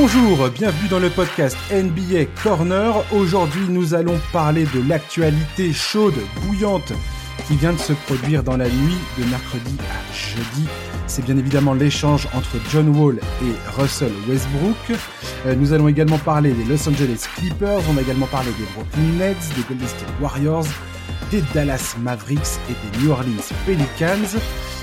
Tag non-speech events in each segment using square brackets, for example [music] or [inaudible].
Bonjour, bienvenue dans le podcast NBA Corner. Aujourd'hui, nous allons parler de l'actualité chaude, bouillante, qui vient de se produire dans la nuit de mercredi à jeudi. C'est bien évidemment l'échange entre John Wall et Russell Westbrook. Euh, nous allons également parler des Los Angeles Clippers, on a également parlé des Brooklyn Nets, des Golden State Warriors, des Dallas Mavericks et des New Orleans Pelicans.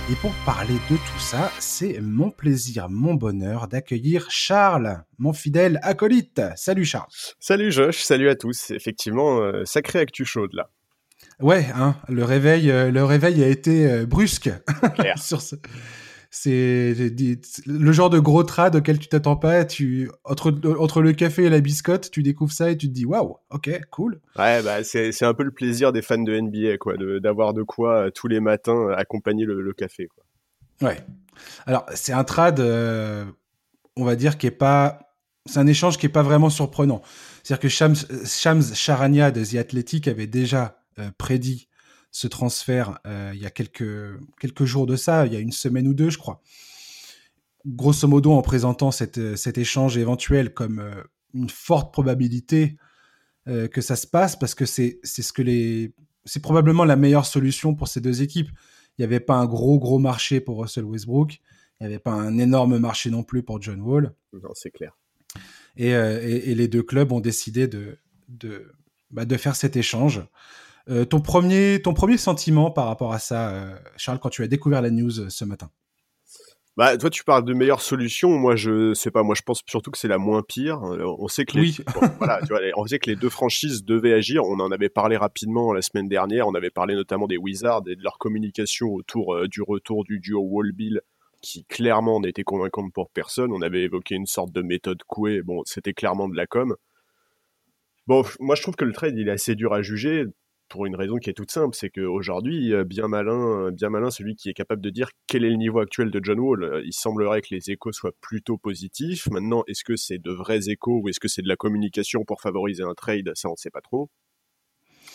Et pour parler de tout ça, c'est mon plaisir, mon bonheur d'accueillir Charles, mon fidèle acolyte. Salut Charles. Salut Josh, salut à tous. Effectivement, euh, sacré actu chaude là. Ouais, hein, le réveil, euh, le réveil a été euh, brusque [laughs] sur ce, c'est le genre de gros trad auquel tu t'attends pas. Tu entre entre le café et la biscotte, tu découvres ça et tu te dis waouh, ok, cool. Ouais, bah c'est un peu le plaisir des fans de NBA quoi, d'avoir de, quoi euh, tous les matins accompagner le, café quoi. Ouais. Alors c'est un trad, euh, on va dire qui est pas, c'est un échange qui est pas vraiment surprenant. C'est-à-dire que Shams, Shams Charania de The Athletic avait déjà euh, prédit ce transfert euh, il y a quelques, quelques jours de ça, il y a une semaine ou deux, je crois. Grosso modo, en présentant cette, cet échange éventuel comme euh, une forte probabilité euh, que ça se passe, parce que c'est ce que les. C'est probablement la meilleure solution pour ces deux équipes. Il n'y avait pas un gros, gros marché pour Russell Westbrook. Il n'y avait pas un énorme marché non plus pour John Wall. Non, c'est clair. Et, et, les deux clubs ont décidé de, de, bah, de faire cet échange. Euh, ton, premier, ton premier sentiment par rapport à ça, euh, Charles, quand tu as découvert la news euh, ce matin? Bah, toi, tu parles de meilleures solutions. Moi, je sais pas. Moi, je pense surtout que c'est la moins pire. On sait que les, [laughs] voilà, tu vois, on sait que les deux franchises devaient agir. On en avait parlé rapidement la semaine dernière. On avait parlé notamment des Wizards et de leur communication autour du retour du duo Wall-Bill, qui clairement n'était convaincante pour personne. On avait évoqué une sorte de méthode couée. Bon, c'était clairement de la com. Bon, moi, je trouve que le trade, il est assez dur à juger pour une raison qui est toute simple, c'est qu'aujourd'hui, euh, bien malin, euh, bien malin, celui qui est capable de dire quel est le niveau actuel de John Wall. Euh, il semblerait que les échos soient plutôt positifs. Maintenant, est-ce que c'est de vrais échos ou est-ce que c'est de la communication pour favoriser un trade? Ça, on ne sait pas trop.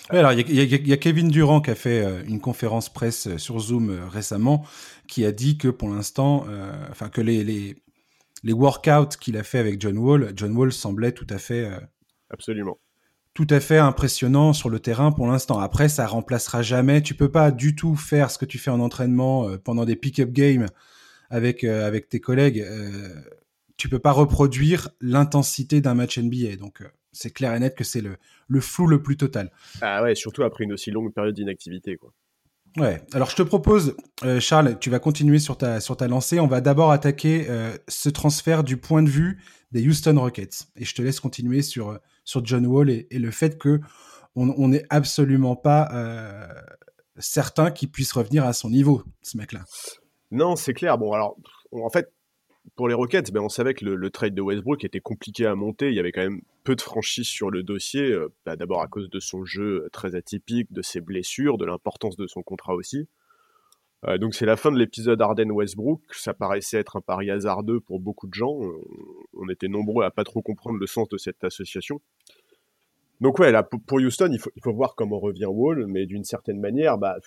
alors il y, a Kevin Durant qui a fait une conférence presse sur Zoom récemment, qui a dit que pour l'instant, enfin que les, les, les workouts qu'il a fait avec John Wall, John Wall semblait tout à fait absolument tout à fait impressionnant sur le terrain pour l'instant. Après, ça remplacera jamais. Tu peux pas du tout faire ce que tu fais en entraînement euh, pendant des pick-up games avec euh, avec tes collègues. Euh, tu peux pas reproduire l'intensité d'un match NBA. Donc c'est clair et net que c'est le le flou le plus total. Ah ouais, surtout après une aussi longue période d'inactivité, quoi. Ouais. Alors je te propose, Charles, tu vas continuer sur ta sur ta lancée. On va d'abord attaquer ce transfert du point de vue des Houston Rockets. Et je te laisse continuer sur sur John Wall et, le fait que on n'est absolument pas euh, certain qu'il puisse revenir à son niveau, ce mec-là. Non, c'est clair. Bon, alors, en fait, pour les Rockets, ben, on savait que le, trade de Westbrook était compliqué à monter. Il y avait quand même peu de franchise sur le dossier. Euh, bah, d'abord à cause de son jeu très atypique, de ses blessures, de l'importance de son contrat aussi. Euh, donc c'est la fin de l'épisode Arden-Westbrook. Ça paraissait être un pari hasardeux pour beaucoup de gens. On était nombreux à pas trop comprendre le sens de cette association. Donc ouais, là pour Houston, il faut, voir comment revient Wall, mais d'une certaine manière, bah,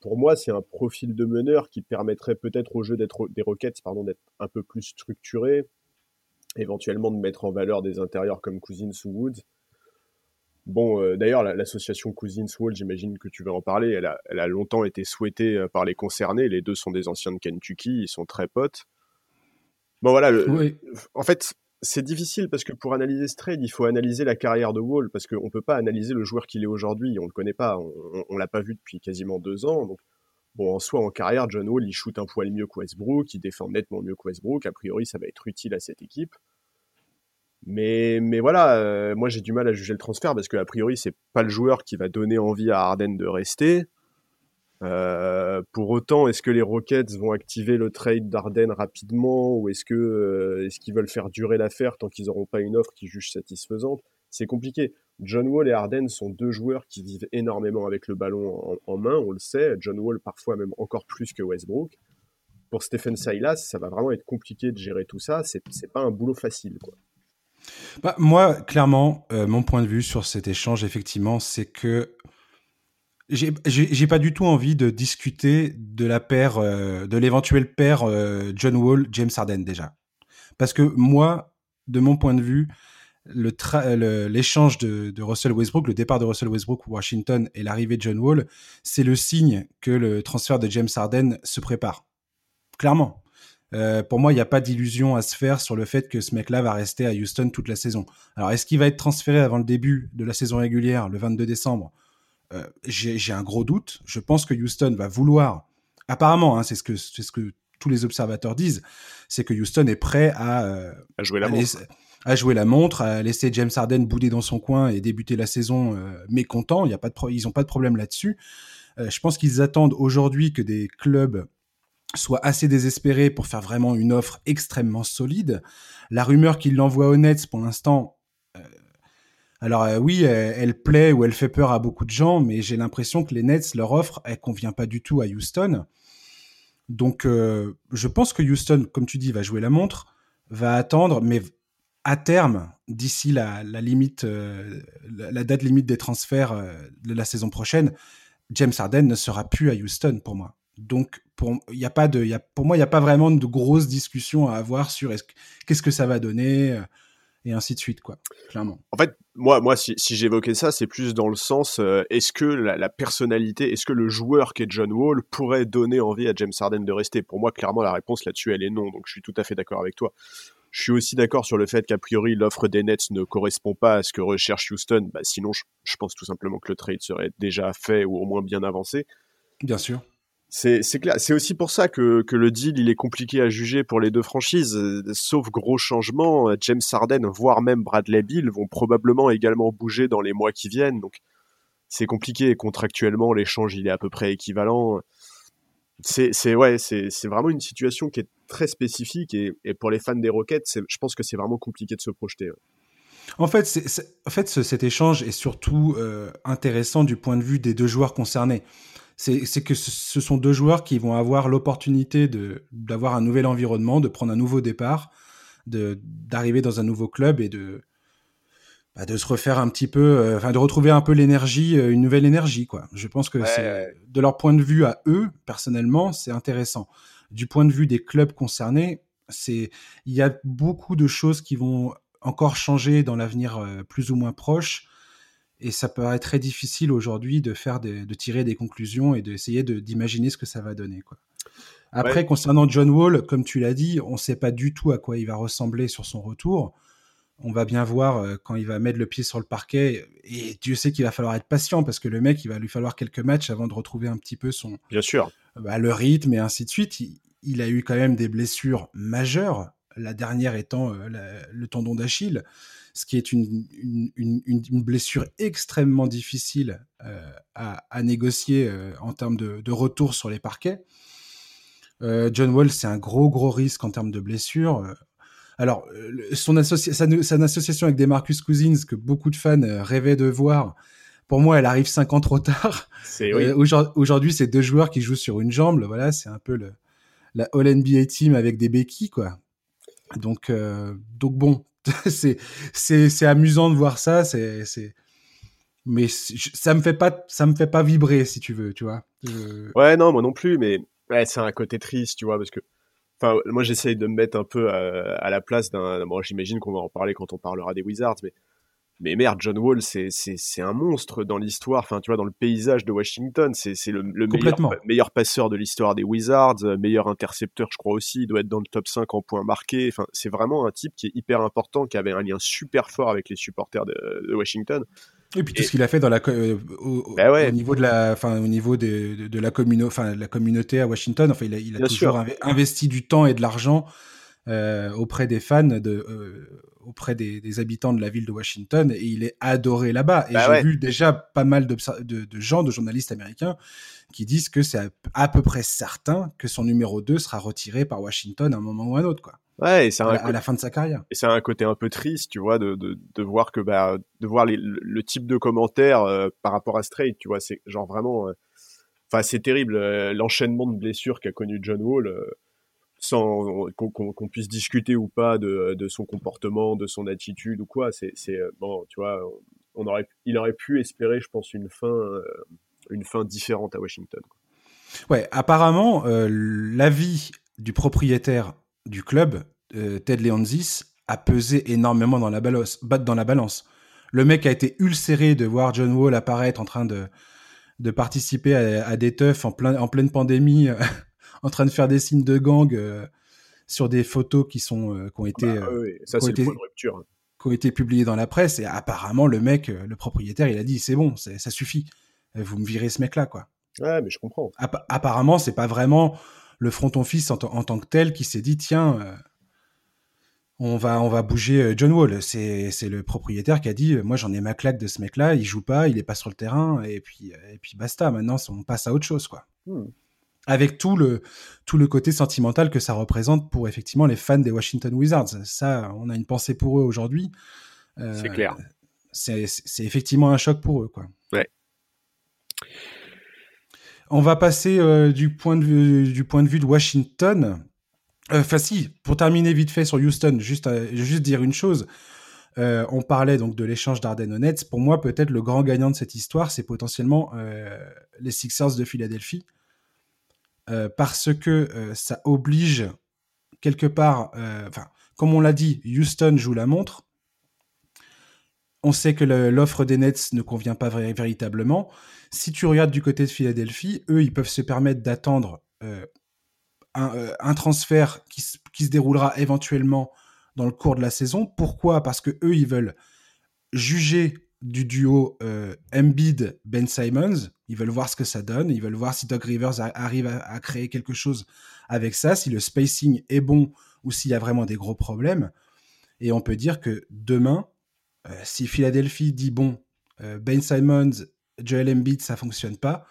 pour moi c'est un profil de meneur qui permettrait peut-être au jeu d'être des Rockets, pardon, d'être un peu plus structuré, éventuellement de mettre en valeur des intérieurs comme Cousins ou Woods. Bon, euh, d'ailleurs, l'association Cousins Wall, j'imagine que tu vas en parler, elle a, elle a, longtemps été souhaitée euh, par les concernés. Les deux sont des anciens de Kentucky, ils sont très potes. Bon, voilà. En fait, c'est difficile parce que pour analyser ce trade, il faut analyser la carrière de Wall parce qu'on ne peut pas analyser le joueur qu'il est aujourd'hui. On ne le connaît pas. On, ne l'a pas vu depuis quasiment deux ans. Donc, bon, en soi, en carrière, John Wall, il shoot un poil mieux que Westbrook, il défend nettement mieux que Westbrook. A priori, ça va être utile à cette équipe. Mais, voilà, euh, moi j'ai du mal à juger le transfert parce que a priori c'est pas le joueur qui va donner envie à Harden de rester. Euh, pour autant, est-ce que les Rockets vont activer le trade d'Arden rapidement ou euh, est-ce qu'ils veulent faire durer l'affaire tant qu'ils n'auront pas une offre qui juge satisfaisante? C'est compliqué. John Wall et Arden sont deux joueurs qui vivent énormément avec le ballon en, main, on le sait. John Wall parfois même encore plus que Westbrook. Pour Stephen Silas, ça va vraiment être compliqué de gérer tout ça. C'est pas un boulot facile, quoi. Bah, moi, clairement, euh, mon point de vue sur cet échange, effectivement, c'est que j'ai pas du tout envie de discuter de la paire, euh, de l'éventuelle paire euh, John Wall, James Harden déjà, parce que moi, de mon point de vue, l'échange de, de, Russell Westbrook, le départ de Russell Westbrook Washington et l'arrivée de John Wall, c'est le signe que le transfert de James Harden se prépare. Clairement. Euh, pour moi, il n'y a pas d'illusion à se faire sur le fait que ce mec-là va rester à Houston toute la saison. Alors, est-ce qu'il va être transféré avant le début de la saison régulière, le 22 décembre? Euh, J'ai un gros doute. Je pense que Houston va vouloir, apparemment, hein, c'est ce que c'est ce que tous les observateurs disent, c'est que Houston est prêt à, euh, à jouer la montre. à jouer la montre, à laisser James Harden bouder dans son coin et débuter la saison mécontent. Il y a pas de ils n'ont pas de problème là-dessus. Je pense qu'ils attendent aujourd'hui que des clubs soient assez désespérés pour faire vraiment une offre extrêmement solide. La rumeur qu'il l'envoie aux Nets pour l'instant, alors oui, elle, plaît ou elle fait peur à beaucoup de gens, mais j'ai l'impression que les Nets, leur offre, elle convient pas du tout à Houston. Donc, euh, je pense que Houston, comme tu dis, va jouer la montre, va attendre, mais à terme, d'ici la, limite, euh, la, date limite des transferts euh, de la saison prochaine, James Harden ne sera plus à Houston pour moi. Donc, pour, y a pas de, y a, pour moi, il n'y a pas vraiment de grosses discussions à avoir sur qu'est-ce que ça va donner et ainsi de suite, quoi, clairement. En fait, moi, moi si, si j'évoquais ça, c'est plus dans le sens, euh, est-ce que la, personnalité, est-ce que le joueur qui est John Wall pourrait donner envie à James Harden de rester? Pour moi, clairement, la réponse là-dessus, elle est non, donc je suis tout à fait d'accord avec toi. Je suis aussi d'accord sur le fait qu'a priori, l'offre des Nets ne correspond pas à ce que recherche Houston, bah, sinon, je, je pense tout simplement que le trade serait déjà fait ou au moins bien avancé. Bien sûr. C'est clair. C'est aussi pour ça que, que, le deal il est compliqué à juger pour les deux franchises. Sauf gros changement, James Harden, voire même Bradley Bill vont probablement également bouger dans les mois qui viennent. Donc c'est compliqué. Contractuellement, l'échange il est à peu près équivalent. C'est ouais, c'est vraiment une situation qui est très spécifique et, et pour les fans des Rockets, je pense que c'est vraiment compliqué de se projeter. En fait, en fait cet échange est surtout euh, intéressant du point de vue des deux joueurs concernés c'est que ce sont deux joueurs qui vont avoir l'opportunité d'avoir un nouvel environnement, de prendre un nouveau départ, d'arriver dans un nouveau club et de, bah, de se refaire un petit peu, euh, enfin de retrouver un peu l'énergie, euh, une nouvelle énergie quoi. Je pense que c'est de leur point de vue à eux personnellement, c'est intéressant. Du point de vue des clubs concernés, c'est il y a beaucoup de choses qui vont encore changer dans l'avenir euh, plus ou moins proche et ça paraît très difficile aujourd'hui de faire de tirer des conclusions et d'essayer d'imaginer ce que ça va donner quoi. Après concernant John Wall, comme tu l'as dit, on ne sait pas du tout à quoi il va ressembler sur son retour. On va bien voir euh, quand il va mettre le pied sur le parquet et Dieu sait qu'il va falloir être patient parce que le mec il va lui falloir quelques matchs avant de retrouver un petit peu son bien sûr bah, le rythme et ainsi de suite. Il, a eu quand même des blessures majeures, la dernière étant euh, le tendon d'Achille ce qui est une, une, une, blessure extrêmement difficile euh, à, à, négocier euh, en termes de, de, retour sur les parquets. Euh, John Wall, c'est un gros, gros risque en termes de blessure. Alors, son, associ son, association avec des Marcus Cousins, que beaucoup de fans rêvaient de voir, pour moi, elle arrive cinq ans trop tard. Oui. Aujourd'hui, c'est deux joueurs qui jouent sur une jambe. Voilà, c'est un peu le, la All NBA team avec des béquilles, quoi. Donc, donc bon, [laughs] c'est c'est amusant de voir ça. C'est c'est mais ça me fait pas ça me fait pas vibrer si tu veux, tu vois. Ouais non moi non plus, mais c'est un côté triste, tu vois, parce que enfin moi j'essaye de me mettre un peu à, à la place d'un. Bon j'imagine qu'on va en parler quand on parlera des Wizards, mais mais merde, John Wall, c'est, un monstre dans l'histoire, enfin, tu vois, dans le paysage de Washington. C'est, c'est le, meilleur, meilleur, passeur de l'histoire des Wizards, euh, meilleur intercepteur, je crois aussi. Il doit être dans le top 5 en points marqués. Enfin, c'est vraiment un type qui est hyper important, qui avait un lien super fort avec les supporters de, Washington. Et puis tout ce qu'il a fait dans la, euh, bah au, niveau de la, enfin, au niveau de, de, la, communauté, enfin, la communauté à Washington, enfin, il a, il a toujours investi du temps et de l'argent auprès des fans, de, euh, auprès des, habitants de la ville de Washington, et il est adoré là-bas. Et bah j'ai vu déjà pas mal de, de, gens, de journalistes américains, qui disent que c'est à, peu près certain que son numéro 2 sera retiré par Washington à un moment ou à un autre, quoi. Ouais, et c'est à, la fin de sa carrière. Et c'est un côté un peu triste, tu vois, de, de, de voir que bah, de voir le, type de commentaires euh, par rapport à Strait, tu vois, c'est genre vraiment, enfin c'est terrible l'enchaînement de blessures qu'a connu John Wall sans qu'on puisse discuter ou pas de, son comportement, de son attitude ou quoi. C'est euh, bon, tu vois, on aurait, il aurait pu espérer, je pense, une fin, euh, une fin différente à Washington. Ouais, apparemment, euh, l'avis du propriétaire du club, Ted Leonsis, a pesé énormément dans la balance. Le mec a été ulcéré de voir John Wall apparaître en train de, participer à, des teufs en, plein, en pleine pandémie, en train de faire des signes de gang euh, sur des photos qui, sont, euh, qui ont été, bah, ça, qui, ont rupture. qui ont été publiées dans la presse. Et apparemment, le mec, le propriétaire, il a dit c'est bon, ça suffit. Vous me virez ce mec-là, quoi. Ouais, mais je comprends. apparemment, c'est pas vraiment le front office en, en, tant que tel qui s'est dit tiens, euh, on va on va bouger euh, John Wall. C'est c'est le propriétaire qui a dit moi j'en ai ma claque de ce mec-là, il joue pas, il est pas sur le terrain et puis euh, et puis basta. Maintenant on passe à autre chose quoi. Hmm. Avec tout le tout le côté sentimental que ça représente pour effectivement les fans des Washington Wizards. Ça, on a une pensée pour eux aujourd'hui. c'est clair. C'est effectivement un choc pour eux quoi. Ouais. On va passer euh, du, point de vue, du point de vue de Washington. Euh, enfin, si, pour terminer vite fait sur Houston, juste, euh, juste dire une chose. on parlait donc de l'échange d'Arden Nets. Pour moi, peut-être le grand gagnant de cette histoire, c'est potentiellement les Sixers de Philadelphie. Parce que ça oblige quelque part, enfin, comme on l'a dit, Houston joue la montre. On sait que l'offre des Nets ne convient pas véritablement. Si tu regardes du côté de Philadelphie, eux, ils peuvent se permettre d'attendre euh, euh, un, transfert qui, se déroulera éventuellement dans le cours de la saison. Pourquoi? Parce que eux, ils veulent juger du duo euh, Embiid-Ben Simons. Ils veulent voir ce que ça donne. Ils veulent voir si Doug Rivers arrive à, créer quelque chose avec ça, si le spacing est bon ou s'il y a vraiment des gros problèmes. Et on peut dire que demain, si Philadelphie dit bon, Ben Simons Joel Embiid, ça fonctionne pas.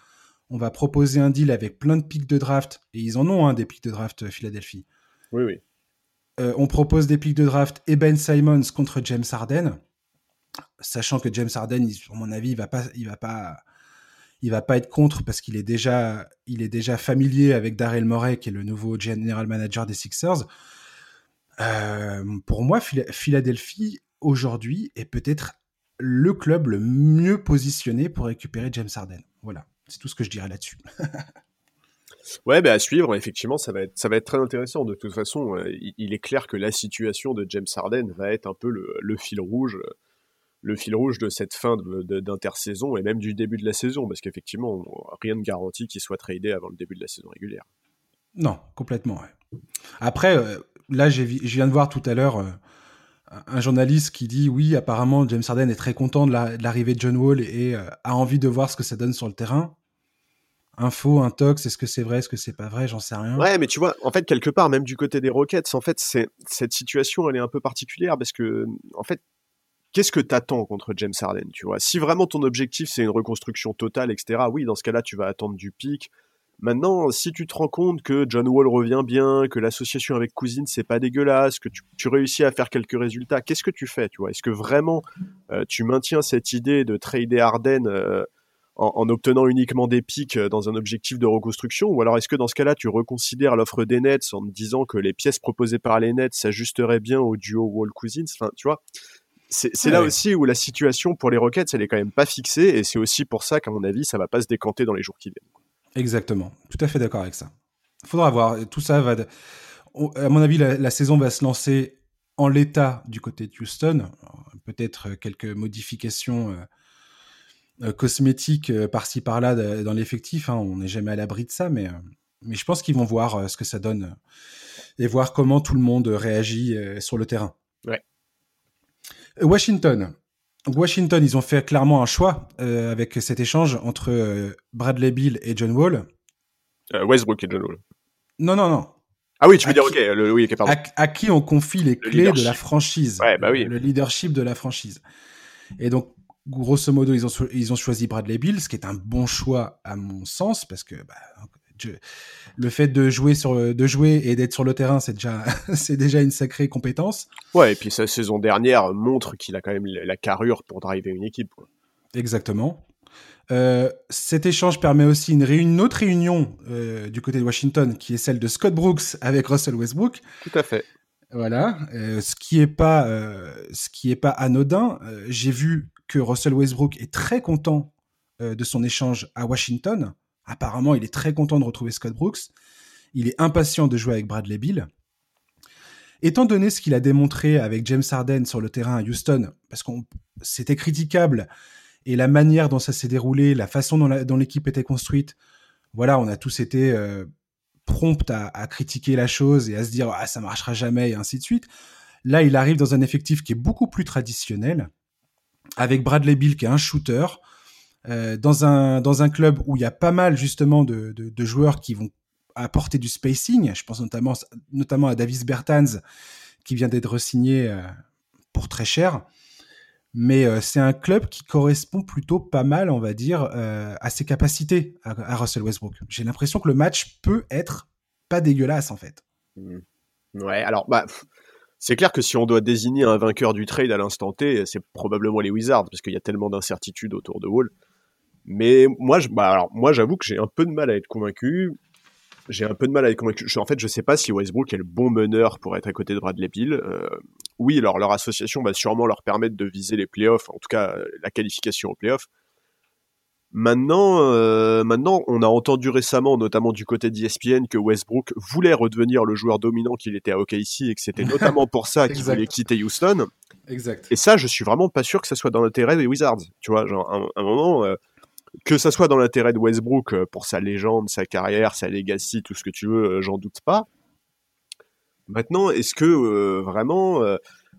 On va proposer un deal avec plein de pics de draft, et ils en ont un des pics de draft euh, Philadelphie. Oui, oui. Euh, on propose des pics de draft et Ben Simons contre James Harden, sachant que James Harden, à mon avis, il va pas, il va pas, il va pas être contre parce qu'il est déjà, il est déjà familier avec Daryl Morey, qui est le nouveau general manager des Sixers. Euh, pour moi, Philadelphie aujourd'hui est peut-être le club le mieux positionné pour récupérer James Harden. Voilà, c'est tout ce que je dirais là-dessus. [laughs] ouais, bah à suivre, effectivement, ça va, être, ça va être très intéressant. De toute façon, euh, il, est clair que la situation de James Harden va être un peu le, fil rouge le fil rouge de cette fin d'intersaison et même du début de la saison, parce qu'effectivement, rien ne garantit qu'il soit tradé avant le début de la saison régulière. Non, complètement. Après, euh, là, je viens de voir tout à l'heure euh, un journaliste qui dit oui, apparemment James Harden est très content de l'arrivée de John Wall et euh, a envie de voir ce que ça donne sur le terrain. Info, un tox, est-ce que c'est vrai, est-ce que c'est pas vrai, j'en sais rien. Ouais, mais tu vois, en fait, quelque part, même du côté des Rockets, en fait, c'est cette situation, elle est un peu particulière parce que, en fait, qu'est-ce que t'attends contre James Harden, tu vois? Si vraiment ton objectif c'est une reconstruction totale, etc. Oui, dans ce cas-là, tu vas attendre du pic, Maintenant, si tu te rends compte que John Wall revient bien, que l'association avec Cousins c'est pas dégueulasse, que tu, réussis à faire quelques résultats, qu'est-ce que tu fais Tu vois? Est-ce que vraiment euh, tu maintiens cette idée de trader Harden euh, en, obtenant uniquement des pics euh, dans un objectif de reconstruction, ou alors est-ce que dans ce cas-là tu reconsidères l'offre des Nets en te disant que les pièces proposées par les Nets s'ajusteraient bien au duo Wall Cousins Enfin, tu vois c'est là aussi où la situation pour les Rockets, elle est quand même pas fixée, et c'est aussi pour ça qu'à mon avis, ça va pas se décanter dans les jours qui viennent. Exactement. Tout à fait d'accord avec ça. Faudra voir. Tout ça va. À mon avis, la, saison va se lancer en l'état du côté de Houston. Peut-être quelques modifications euh, euh, cosmétiques euh, par-ci par-là dans l'effectif. Hein. On n'est jamais à l'abri de ça, mais, mais je pense qu'ils vont voir ce que ça donne et voir comment tout le monde réagit sur le terrain. Ouais. Washington. Washington, ils ont fait clairement un choix euh, avec cet échange entre euh, Bradley Bill et John Wall. Euh, Westbrook et John Wall. Non, non, non. Ah oui, tu veux dire, ok, le, oui, pardon. À, qui on confie les clés de la franchise ouais, bah oui. Le leadership de la franchise. Et donc, grosso modo, ils ont, ils ont choisi Bradley Bill, ce qui est un bon choix à mon sens, parce que bah, le fait de jouer sur de jouer et d'être sur le terrain, c'est déjà [laughs] c'est déjà une sacrée compétence. Ouais, et puis sa saison dernière montre qu'il a quand même la carrure pour driver une équipe. Exactement. Euh, cet échange permet aussi une, une autre réunion euh, du côté de Washington, qui est celle de Scott Brooks avec Russell Westbrook. Tout à fait. Voilà, euh, ce qui est pas ce qui est pas anodin. J'ai vu que Russell Westbrook est très content de son échange à Washington. Apparemment, il est très content de retrouver Scott Brooks. Il est impatient de jouer avec Bradley Bill. étant donné ce qu'il a démontré avec James Harden sur le terrain à Houston, parce qu'on c'était critiquable et la manière dont ça s'est déroulé, la façon dont l'équipe était construite, voilà, on a tous été euh, prompts à, critiquer la chose et à se dire ah ça marchera jamais et ainsi de suite. Là, il arrive dans un effectif qui est beaucoup plus traditionnel, avec Bradley Bill qui est un shooter, euh, dans un dans un club où il y a pas mal justement de, de, joueurs qui vont apporter du spacing. Je pense notamment notamment à Davis Bertans qui vient d'être signé euh, pour très cher mais euh, c'est un club qui correspond plutôt pas mal, on va dire, à ses capacités à, Russell Westbrook. J'ai l'impression que le match peut être pas dégueulasse en fait. Mmh. Ouais, alors bah c'est clair que si on doit désigner un vainqueur du trade à l'instant T, c'est probablement les Wizards parce qu'il y a tellement d'incertitudes autour de Wall. Mais moi, je, bah alors moi, j'avoue que j'ai un peu de mal à être convaincu j'ai un peu de mal à être convaincu. en fait, je sais pas si Westbrook est le bon meneur pour être à côté de Bradley Bill. Euh, oui, alors leur association va sûrement leur permettre de viser les playoffs, en tout cas la qualification aux playoffs. Maintenant, euh, maintenant, on a entendu récemment, notamment du côté d'ESPN, que Westbrook voulait redevenir le joueur dominant qu'il était à OKC et que c'était notamment pour ça [laughs] qu'il voulait quitter Houston. Exact. Et ça, je suis vraiment pas sûr que ça soit dans l'intérêt des Wizards. Tu vois, genre, un, un moment, euh, que ça soit dans l'intérêt de Westbrook euh, pour sa légende, sa carrière, sa legacy, tout ce que tu veux, euh, j'en doute pas. Maintenant, est-ce que euh, vraiment,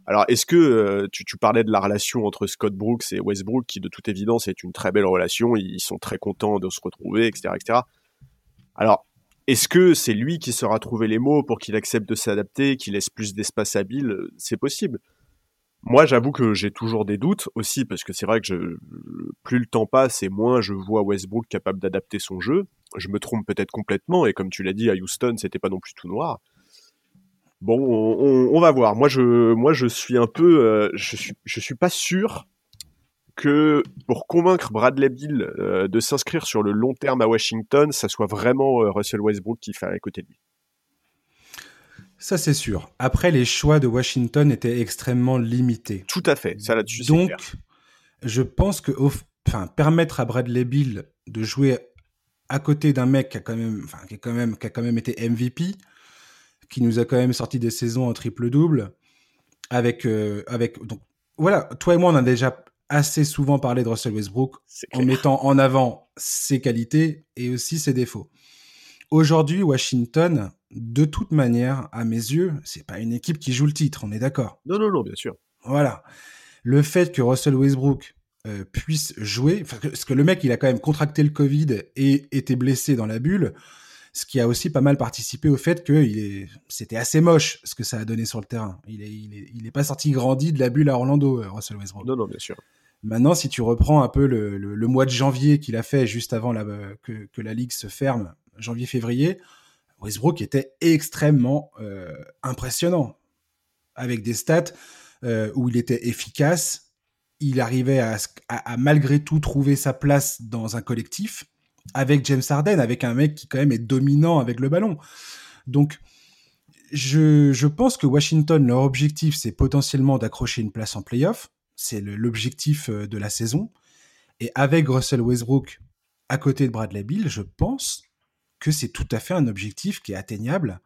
alors est-ce que tu, parlais de la relation entre Scott Brooks et Westbrook, qui de toute évidence est une très belle relation, ils sont très contents de se retrouver, etc., etc. Alors, est-ce que c'est lui qui saura trouver les mots pour qu'il accepte de s'adapter, qu'il laisse plus d'espace à Bill C'est possible. Moi, j'avoue que j'ai toujours des doutes aussi, parce que c'est vrai que plus le temps passe et moins je vois Westbrook capable d'adapter son jeu. Je me trompe peut-être complètement, et comme tu l'as dit, à Houston, c'était pas non plus tout noir. Bon, on, va voir. Moi, je, suis un peu, euh, je suis, suis pas sûr que pour convaincre Bradley Bill euh, de s'inscrire sur le long terme à Washington, ça soit vraiment euh, Russell Westbrook qui fait à côté de lui. Ça, c'est sûr. Après, les choix de Washington étaient extrêmement limités. Tout à fait. Ça, là-dessus, Donc, je pense que enfin, permettre à Bradley Bill de jouer à côté d'un mec qui a quand même, enfin, qui a quand même, qui a quand même été MVP, qui nous a quand même sorti des saisons en triple-double, avec, euh, avec, donc, voilà, toi et moi, on a déjà assez souvent parlé de Russell Westbrook en mettant en avant ses qualités et aussi ses défauts. Aujourd'hui, Washington, de toute manière, à mes yeux, c'est pas une équipe qui joue le titre, on est d'accord. Non, non, non, bien sûr. Voilà. Le fait que Russell Westbrook euh, puisse jouer, parce que le mec, il a quand même contracté le Covid et été blessé dans la bulle, ce qui a aussi pas mal participé au fait que est... c'était assez moche ce que ça a donné sur le terrain. Il est, il est, pas sorti grandi de la bulle à Orlando, euh, Russell Westbrook. Non, non, bien sûr. Maintenant, si tu reprends un peu le, mois de janvier qu'il a fait juste avant la, que, que, la ligue se ferme, janvier-février, Westbrook était extrêmement euh, impressionnant, avec des stats euh, où il était efficace, il arrivait à, malgré tout trouver sa place dans un collectif, avec James Harden, avec un mec qui quand même est dominant avec le ballon. Donc, je, pense que Washington, leur objectif, c'est potentiellement d'accrocher une place en playoff. C'est l'objectif euh, de la saison. Et avec Russell Westbrook à côté de Bradley Bill, je pense que c'est tout à fait un objectif qui est atteignable.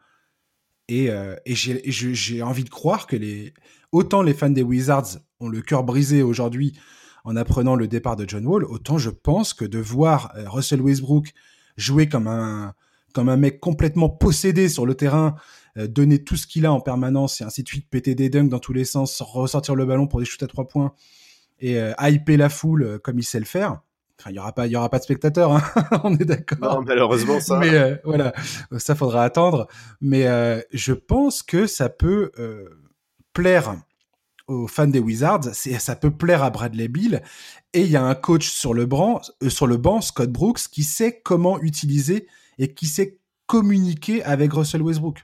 Et, euh, j'ai envie de croire que les, autant les fans des Wizards ont le cœur brisé aujourd'hui en apprenant le départ de John Wall, autant je pense que de voir euh, Russell Westbrook jouer comme un, comme un mec complètement possédé sur le terrain, euh, donner tout ce qu'il a en permanence et ainsi de suite, péter des dunks dans tous les sens, ressortir le ballon pour des shoots à trois points et hyper la foule comme il sait le faire, Enfin, il y aura pas, il y aura pas de spectateurs, hein [laughs] on est d'accord. malheureusement ça. Mais euh, voilà, ça faudra attendre. Mais euh, je pense que ça peut euh, plaire aux fans des Wizards, ça peut plaire à Bradley Bill. Et il y a un coach sur le, banc, sur le banc, Scott Brooks, qui sait comment utiliser et qui sait communiquer avec Russell Westbrook.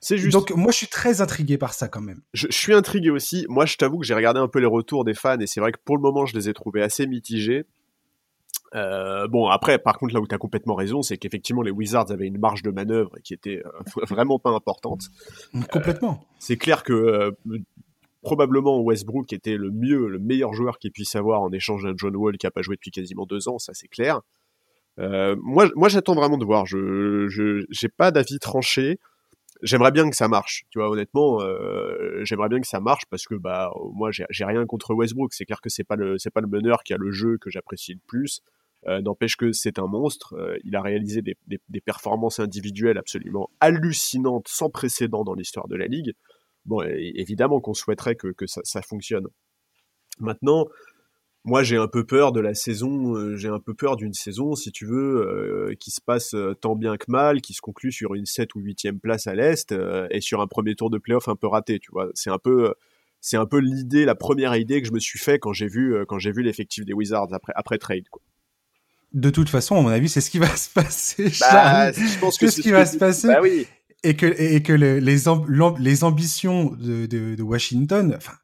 C'est juste. Donc moi je suis très intrigué par ça quand même. Je, suis intrigué aussi. Moi je t'avoue que j'ai regardé un peu les retours des fans et c'est vrai que pour le moment je les ai trouvés assez mitigés. Euh, bon après par contre là où tu as complètement raison c'est qu'effectivement les Wizards avaient une marge de manœuvre qui était euh, [laughs] vraiment pas importante. Complètement. Euh, c'est clair que probablement Westbrook était le mieux, le meilleur joueur qu'il puisse avoir en échange d'un John Wall qui a pas joué depuis quasiment deux ans, ça c'est clair. moi, moi j'attends vraiment de voir. Je, j'ai pas d'avis tranché. J'aimerais bien que ça marche. Tu vois, honnêtement, euh, j'aimerais bien que ça marche parce que bah moi j'ai rien contre Westbrook. C'est clair que c'est pas le c'est pas le meneur qui a le jeu que j'apprécie le plus. Euh, N'empêche que c'est un monstre. Euh, il a réalisé des, des, performances individuelles absolument hallucinantes, sans précédent dans l'histoire de la ligue. Bon, évidemment qu'on souhaiterait que, que ça, fonctionne. Maintenant, moi j'ai un peu peur de la saison, euh, j'ai un peu peur d'une saison, si tu veux, euh, qui se passe euh, tant bien que mal, qui se conclut sur une 7 ou 8 place à l'Est et sur un premier tour de playoff un peu raté, tu vois. C'est un peu c'est un peu l'idée, la première idée que je me suis fait quand j'ai vu quand j'ai vu l'effectif des Wizards après après trade quoi. De toute façon, à mon avis, c'est ce qui va [laughs] se passer. Bah, je pense que c'est ce qui va se passer. Bah oui. Et que, et que les, les ambitions de, de, de Washington, enfin,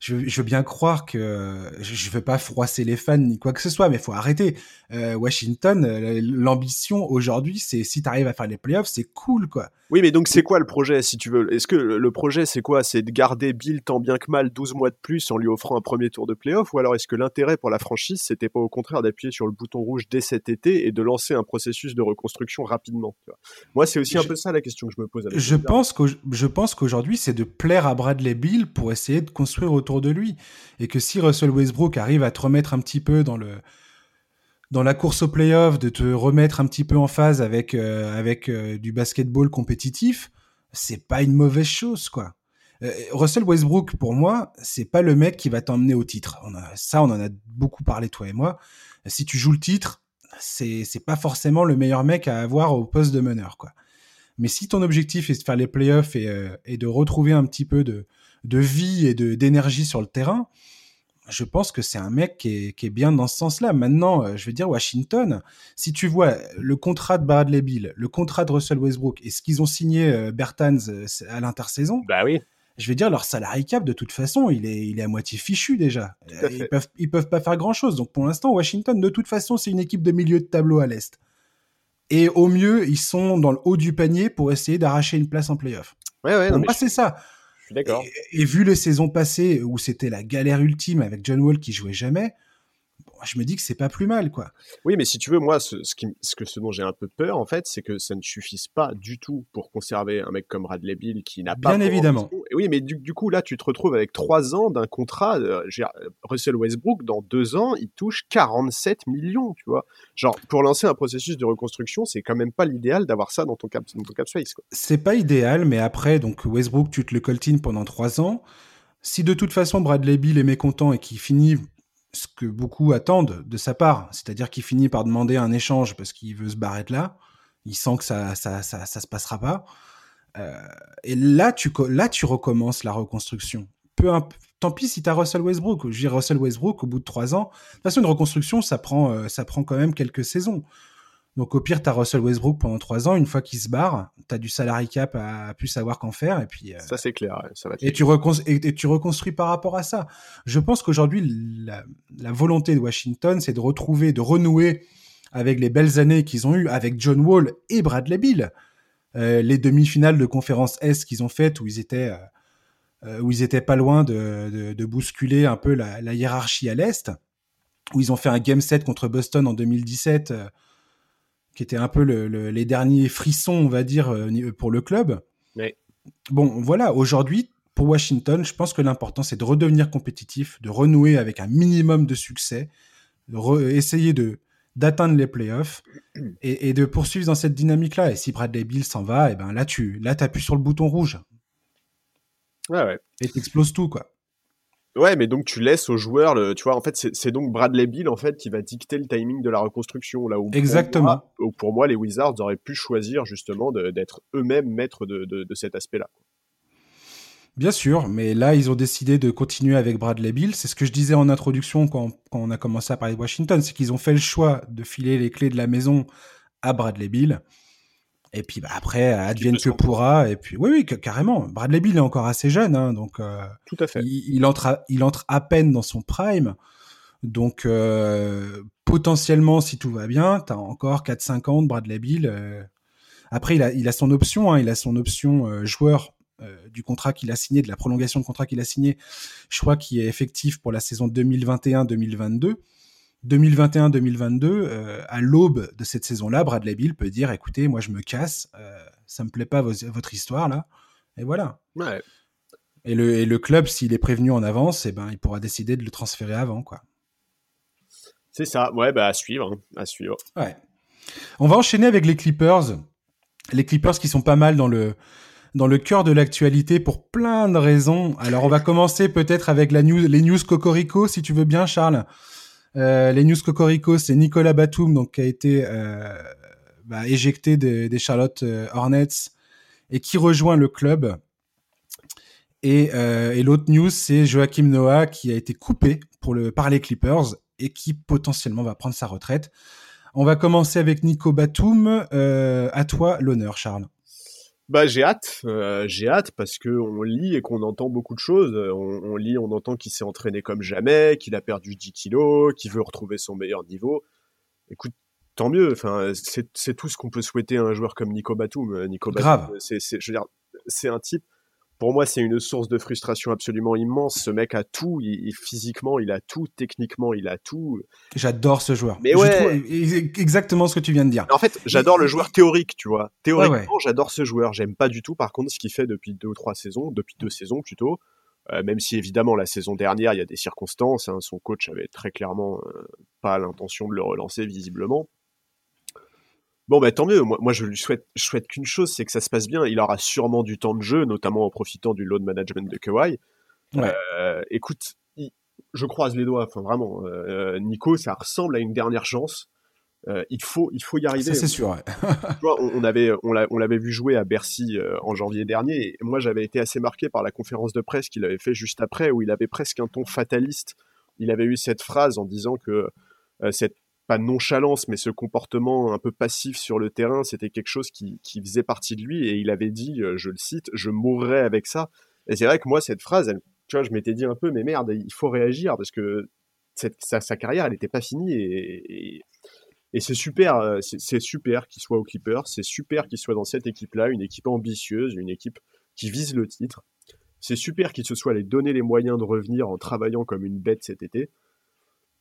je, veux bien croire que je, ne veux pas froisser les fans ni quoi que ce soit, mais faut arrêter. Euh, Washington, euh, l'ambition aujourd'hui, c'est si tu arrives à faire les playoffs, c'est cool, quoi. Oui, mais donc c'est quoi le projet, si tu veux? Est-ce que le projet, c'est quoi? C'est de garder Bill tant bien que mal 12 mois de plus en lui offrant un premier tour de playoff? Ou alors est-ce que l'intérêt pour la franchise, c'était pas au contraire d'appuyer sur le bouton rouge dès cet été et de lancer un processus de reconstruction rapidement Moi, c'est aussi un peu ça la question que je me pose. je, pense je pense qu'aujourd'hui, c'est de plaire à Bradley Bill pour essayer de construire autour de lui. Et que si Russell Westbrook arrive à te remettre un petit peu dans le dans la course au playoff, de te remettre un petit peu en phase avec euh, avec euh, du basketball compétitif, c'est pas une mauvaise chose quoi. Euh, Russell Westbrook pour moi, c'est pas le mec qui va t'emmener au titre. Ça, on en a beaucoup parlé toi et moi. Si tu joues le titre, c'est pas forcément le meilleur mec à avoir au poste de meneur quoi. Mais si ton objectif est de faire les playoffs et, et de retrouver un petit peu de de vie et d'énergie sur le terrain, je pense que c'est un mec qui est, qui est, bien dans ce sens-là. Maintenant, euh, je veux dire, Washington, si tu vois le contrat de Bradley Bill, le contrat de Russell Westbrook et ce qu'ils ont signé euh, Bertans euh, à l'intersaison, bah oui. je veux dire, leur salarié cap, de toute façon, il est, il est à moitié fichu déjà. Ils peuvent, ils peuvent pas faire grand-chose. Donc pour l'instant, Washington, de toute façon, c'est une équipe de milieu de tableau à l'Est. Et au mieux, ils sont dans le haut du panier pour essayer d'arracher une place en playoff. Ouais, ouais, pour moi, c'est ça. D'accord. Et, vu les saisons passées où c'était la galère ultime avec John Wall qui jouait jamais, je me dis que c'est pas plus mal, quoi. Oui, mais si tu veux, moi, ce, ce, qui, ce, que, ce dont j'ai un peu peur, en fait, c'est que ça ne suffise pas du tout pour conserver un mec comme Bradley Bill qui n'a pas. Bien évidemment. Oui, mais du, coup, là, tu te retrouves avec trois ans d'un contrat. Euh, Russell Westbrook, dans deux ans, il touche 47 millions, tu vois. Genre, pour lancer un processus de reconstruction, c'est quand même pas l'idéal d'avoir ça dans ton cap, dans ton cap space. C'est pas idéal, mais après, donc, Westbrook, tu te le coltines pendant trois ans. Si de toute façon Bradley Bill est mécontent et qu'il finit ce que beaucoup attendent de sa part, c'est-à-dire qu'il finit par demander un échange parce qu'il veut se barrer de là, il sent que ça ça, ça, ça se passera pas. Euh, et là tu, là, tu recommences la reconstruction. Peu tant pis si tu as Russell Westbrook. Je dis Russell Westbrook, au bout de trois ans, de toute façon, une reconstruction, ça prend, euh, ça prend quand même quelques saisons. Donc au pire, tu as Russell Westbrook pendant trois ans. Une fois qu'il se barre, tu as du salary cap à, plus savoir qu'en faire. Et puis, euh, ça, c'est clair. Ça va et, tu et, tu reconstruis par rapport à ça. Je pense qu'aujourd'hui, la, la, volonté de Washington, c'est de retrouver, de renouer avec les belles années qu'ils ont eues avec John Wall et Bradley Bill. Euh, les demi-finales de conférence S qu'ils ont faites où ils étaient... Euh, euh, où ils étaient pas loin de, de, de bousculer un peu la, la hiérarchie à l'Est, où ils ont fait un game set contre Boston en 2017 qui était un peu le, le, les derniers frissons, on va dire, euh, pour le club. Bon, voilà, aujourd'hui, pour Washington, je pense que l'important, c'est de redevenir compétitif, de renouer avec un minimum de succès, de essayer de d'atteindre les playoffs et, et, de poursuivre dans cette dynamique-là. Et si Bradley Bill s'en va, et eh ben là, tu là, appuies sur le bouton rouge. Ouais, ouais. Et t'exploses tout, quoi. Ouais, mais donc tu laisses aux joueurs, le, tu vois, en fait, c'est donc Bradley Bill en fait qui va dicter le timing de la reconstruction là où exactement. Pour moi, pour moi les Wizards auraient pu choisir justement d'être eux-mêmes maîtres de, de, de cet aspect-là. Bien sûr, mais là ils ont décidé de continuer avec Bradley Bill. C'est ce que je disais en introduction quand, quand on a commencé à parler de Washington, c'est qu'ils ont fait le choix de filer les clés de la maison à Bradley Bill. Et puis bah, après, advienne que pourra. Et puis oui, oui, carrément. Bradley Bill est encore assez jeune, hein, donc euh, tout à fait. Il, il, entre, à, il entre à peine dans son prime. Donc euh, potentiellement, si tout va bien, t'as encore 4-5 ans de Bradley Bill. Euh. Après, il a, il a son option, hein, il a son option joueur du contrat qu'il a signé, de la prolongation de contrat qu'il a signé. Je crois qu'il est effectif pour la saison 2021-2022. 2021-2022, à l'aube de cette saison-là, Bradley Bill peut dire écoutez, moi je me casse, ça me plaît pas votre histoire là, et voilà. Ouais. Et le, et le club, s'il est prévenu en avance, eh ben, il pourra décider de le transférer avant, quoi. C'est ça, ouais, bah à suivre, hein, à suivre. Ouais. On va enchaîner avec les Clippers. Les Clippers qui sont pas mal dans le, dans le cœur de l'actualité pour plein de raisons. Alors on va commencer peut-être avec la news, les news Cocorico, si tu veux bien, Charles. Euh, les news Cocorico, c'est Nicolas Batum, donc qui a été euh, bah, éjecté des, Charlotte euh, Hornets et qui rejoint le club. Et, et l'autre news, c'est Joachim Noah qui a été coupé pour le, par les Clippers et qui potentiellement va prendre sa retraite. On va commencer avec Nico Batum. Euh, à toi l'honneur, Charles. Bah j'ai hâte, euh, j'ai hâte parce que on lit et qu'on entend beaucoup de choses. On, lit, on entend qu'il s'est entraîné comme jamais, qu'il a perdu 10 kilos, qu'il veut retrouver son meilleur niveau. Écoute, tant mieux. Enfin, c'est tout ce qu'on peut souhaiter à un joueur comme Nico Batum. Nico Grave. je veux dire, c'est un type pour moi, c'est une source de frustration absolument immense. Ce mec a tout, il, physiquement, il a tout, techniquement, il a tout. J'adore ce joueur. Mais ouais, exactement ce que tu viens de dire. En fait, j'adore le joueur théorique, tu vois. Théoriquement, j'adore ce joueur. J'aime pas du tout, par contre, ce qu'il fait depuis deux ou trois saisons, depuis deux saisons plutôt. Euh, même si évidemment la saison dernière, il y a des circonstances. Hein. son coach avait très clairement euh, pas l'intention de le relancer visiblement. Bon, bah tant mieux. Moi, moi je lui souhaite, je souhaite qu'une chose, c'est que ça se passe bien. Il aura sûrement du temps de jeu, notamment en profitant du load management de Kawhi. Euh, écoute, je croise les doigts. Enfin, vraiment, euh, Nico, ça ressemble à une dernière chance. Euh, il faut, il faut y arriver. Ça c'est sûr. [laughs] on, avait, on l'avait vu jouer à Bercy en janvier dernier. Et moi, j'avais été assez marqué par la conférence de presse qu'il avait fait juste après, où il avait presque un ton fataliste. Il avait eu cette phrase en disant que cette pas nonchalance, mais ce comportement un peu passif sur le terrain, c'était quelque chose qui, faisait partie de lui. Et il avait dit, euh, je le cite, je mourrais avec ça. Et c'est vrai que moi, cette phrase, tu vois, je m'étais dit un peu, mais merde, il faut réagir parce que sa, carrière, elle n'était pas finie. Et, c'est super, euh, c'est super qu'il soit au Clippers, c'est super qu'il soit dans cette équipe-là, une équipe ambitieuse, une équipe qui vise le titre. C'est super qu'il se soit allé donner les moyens de revenir en travaillant comme une bête cet été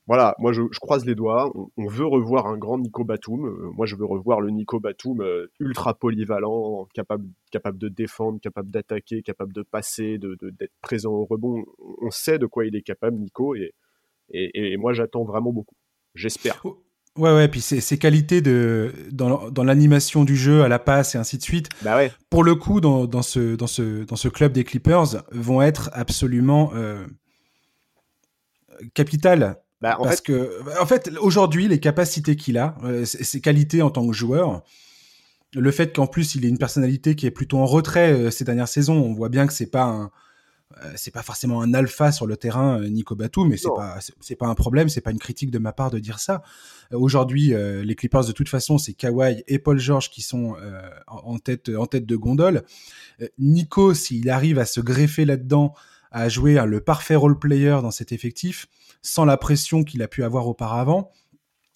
voilà, moi je, croise les doigts. On, veut revoir un grand Nico Batum. Euh, moi je veux revoir le Nico Batum euh, ultra polyvalent, capable, capable de défendre, capable d'attaquer, capable de passer, d'être de, d'être présent au rebond. On sait de quoi il est capable, Nico, et, et, moi j'attends vraiment beaucoup. J'espère. Ouais, ouais, puis ses, qualités de, dans, dans l'animation du jeu, à la passe et ainsi de suite, bah ouais. pour le coup, dans, dans, ce, dans, ce, dans ce club des Clippers, vont être absolument euh, capitales bah, en Parce fait... que, en fait, aujourd'hui, les capacités qu'il a, euh, ses qualités en tant que joueur, le fait qu'en plus il ait une personnalité qui est plutôt en retrait euh, ces dernières saisons, on voit bien que c'est pas un, euh, c'est pas forcément un alpha sur le terrain, Nico Batum, mais c'est pas, c'est pas un problème, c'est pas une critique de ma part de dire ça. Aujourd'hui, les Clippers de toute façon, c'est Kawhi et Paul George qui sont en tête, en tête de gondole. Nico, s'il arrive à se greffer là-dedans, à jouer le parfait role player dans cet effectif, sans la pression qu'il a pu avoir auparavant,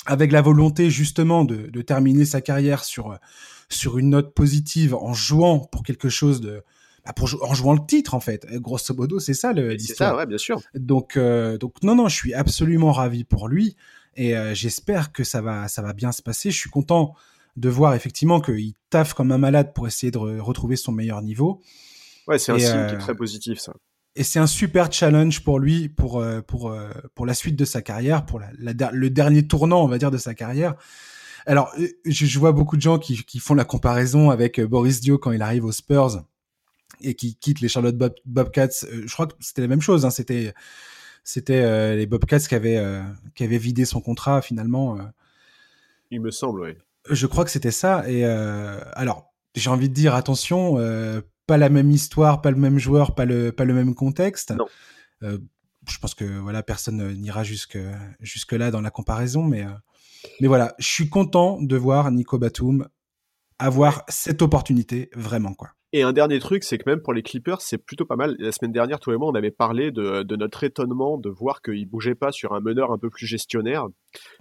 avec la volonté justement de, de, terminer sa carrière sur sur une note positive en jouant pour quelque chose de bah pour, en jouant le titre en fait. Grosso modo c'est ça le c'est ça ouais bien sûr. Donc euh, donc non non je suis absolument ravi pour lui et euh, j'espère que ça va ça va bien se passer. Je suis content de voir effectivement qu'il taffe comme un malade pour essayer de retrouver son meilleur niveau. Ouais c'est un signe qui est euh, très positif ça et c'est un super challenge pour lui pour euh, pour euh, pour la suite de sa carrière, pour la, le dernier tournant, on va dire, de sa carrière. Alors, euh, je, vois beaucoup de gens qui, qui font la comparaison avec Boris Dio quand il arrive aux Spurs et qui quitte les Charlotte Bobcats. Je crois que c'était la même chose. Hein. C'était c'était les Bobcats qui avaient qui avaient vidé son contrat finalement. Il me semble, oui. Je crois que c'était ça. Et alors, j'ai envie de dire attention pas la même histoire, pas le même joueur, pas le, pas le même contexte. Non. Euh, je pense que voilà, personne n'ira jusque, jusque là dans la comparaison, mais, euh, mais voilà, je suis content de voir Nico Batum avoir cette opportunité vraiment quoi. Et un dernier truc, c'est que même pour les Clippers, c'est plutôt pas mal. La semaine dernière, toi et moi, on avait parlé de, de notre étonnement de voir qu'ils bougeaient pas sur un meneur un peu plus gestionnaire.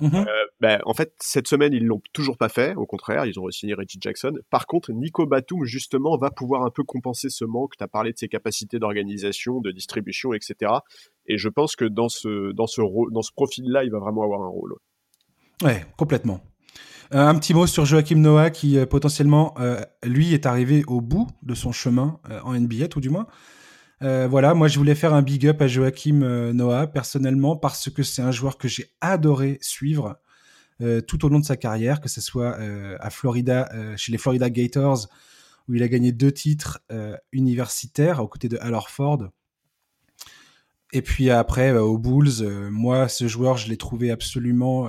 Mhm. Euh, ben, en fait, cette semaine, ils l'ont toujours pas fait. Au contraire, ils ont signé Reggie Jackson. Par contre, Nico Batum, justement, va pouvoir un peu compenser ce manque. Tu as parlé de ses capacités d'organisation, de distribution, etc. Et je pense que dans ce, dans ce, dans ce profil-là, il va vraiment avoir un rôle. Ouais, complètement. Euh, un petit mot sur Joachim Noah qui euh, potentiellement, euh, lui, est arrivé au bout de son chemin en NBA, tout du moins. Voilà, moi je voulais faire un big up à Joachim Noah personnellement parce que c'est un joueur que j'ai adoré suivre tout au long de sa carrière, que ce soit à Florida, chez les Florida Gators, où il a gagné deux titres universitaires aux côtés de Al. Et puis après, aux Bulls, moi, ce joueur, je l'ai trouvé absolument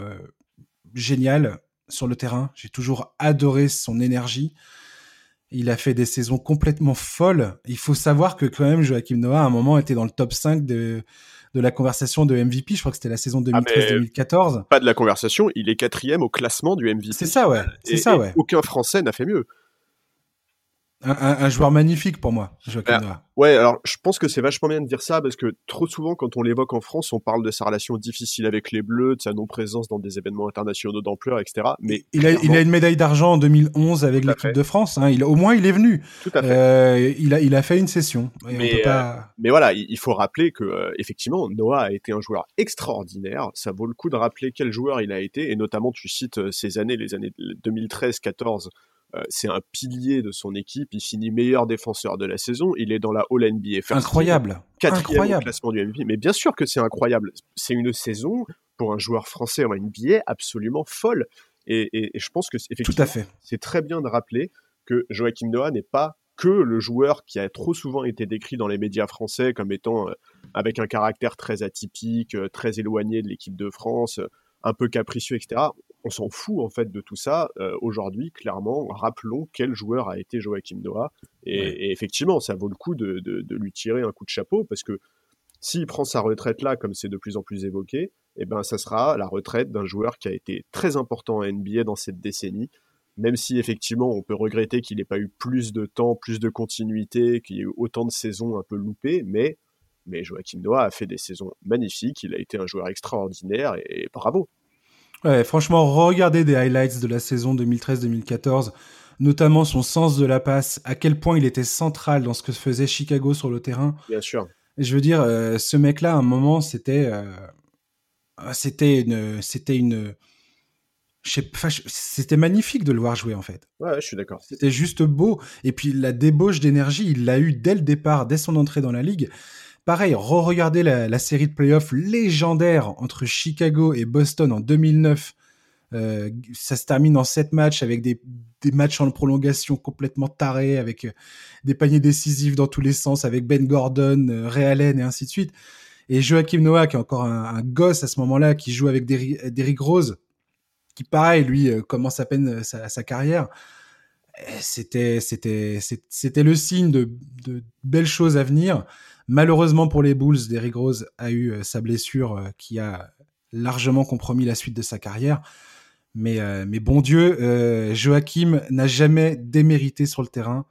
génial sur le terrain. J'ai toujours adoré son énergie. Il a fait des saisons complètement folles. Il faut savoir que quand même, Joachim Noah, à un moment, était dans le top 5 de, de la conversation de MVP. Je crois que c'était la saison 2013-2014. Pas de la conversation, il est quatrième au classement du MVP. C'est ça, ouais. C'est ça, ouais. Aucun Français n'a fait mieux. Un, joueur magnifique pour moi, Joachim Ah. Noah. Ouais, alors je pense que c'est vachement bien de dire ça parce que trop souvent, quand on l'évoque en France, on parle de sa relation difficile avec les Bleus, de sa non-présence dans des événements internationaux d'ampleur, etc. Mais Il a, il a clairement, une médaille d'argent en 2011 avec l'équipe de France. Hein. Il, au moins, il est venu. tout à fait. Euh, il, a, il a fait une session. On Mais, voilà, il il faut rappeler que euh, effectivement, Noah a été un joueur extraordinaire. Ça vaut le coup de rappeler quel joueur il a été, et notamment tu cites euh, ces années, les années 2013-14. Euh, c'est un pilier de son équipe. Il finit meilleur défenseur de la saison. Il est dans la All NBA First incroyable. quatrième Incroyable. classement du MVP. Mais bien sûr que c'est incroyable. C'est une saison pour un joueur français en NBA absolument folle. Et, et- et je pense que c'est- Tout effectivement, à fait. c'est très bien de rappeler que Joachim Noah n'est pas que le joueur qui a trop souvent été décrit dans les médias français comme étant euh, avec un caractère très atypique, euh, très éloigné de l'équipe de France, euh, un peu capricieux, etc. On s'en fout en fait de tout ça. Euh, Aujourd'hui, clairement, rappelons quel joueur a été Joachim Noah. Et, Ouais. et effectivement, ça vaut le coup de, de- de lui tirer un coup de chapeau parce que s'il prend sa retraite là, comme c'est de plus en plus évoqué, eh ben, ça sera la retraite d'un joueur qui a été très important en NBA dans cette décennie. Même si effectivement, on peut regretter qu'il n'ait pas eu plus de temps, plus de continuité, qu'il y ait eu autant de saisons un peu loupées, mais, mais Joachim Noah a fait des saisons magnifiques. Il a été un joueur extraordinaire et, et bravo. Ouais, franchement, regardez des highlights de la saison 2013-2014, notamment son sens de la passe, à quel point il était central dans ce que faisait Chicago sur le terrain. Bien sûr. Je veux dire, euh, ce mec-là, à un moment, c'était, euh, c'était une, c'était une, c'était magnifique de le voir jouer en fait. Ouais, je suis d'accord. C'était juste beau. Et puis la débauche d'énergie, il l'a eu dès le départ, dès son entrée dans la ligue. Pareil, re-regardez la, série de playoffs légendaire entre Chicago et Boston en 2009. Euh, ça se termine en sept matchs avec des, matchs en prolongation complètement tarés, avec euh, des paniers décisifs dans tous les sens, avec Ben Gordon, euh, Ray Allen et ainsi de suite. Et Joachim Noah, qui est encore un, gosse à ce moment-là, qui joue avec Derrick Rose, qui pareil, lui, euh, commence à peine sa, sa carrière. Euh, C'était, c'était, c'était le signe de belles choses à venir. Malheureusement pour les Bulls, Derrick Rose a eu euh, sa blessure euh, qui a largement compromis la suite de sa carrière. Mais, euh, mais bon Dieu, Joachim n'a jamais démérité sur le terrain.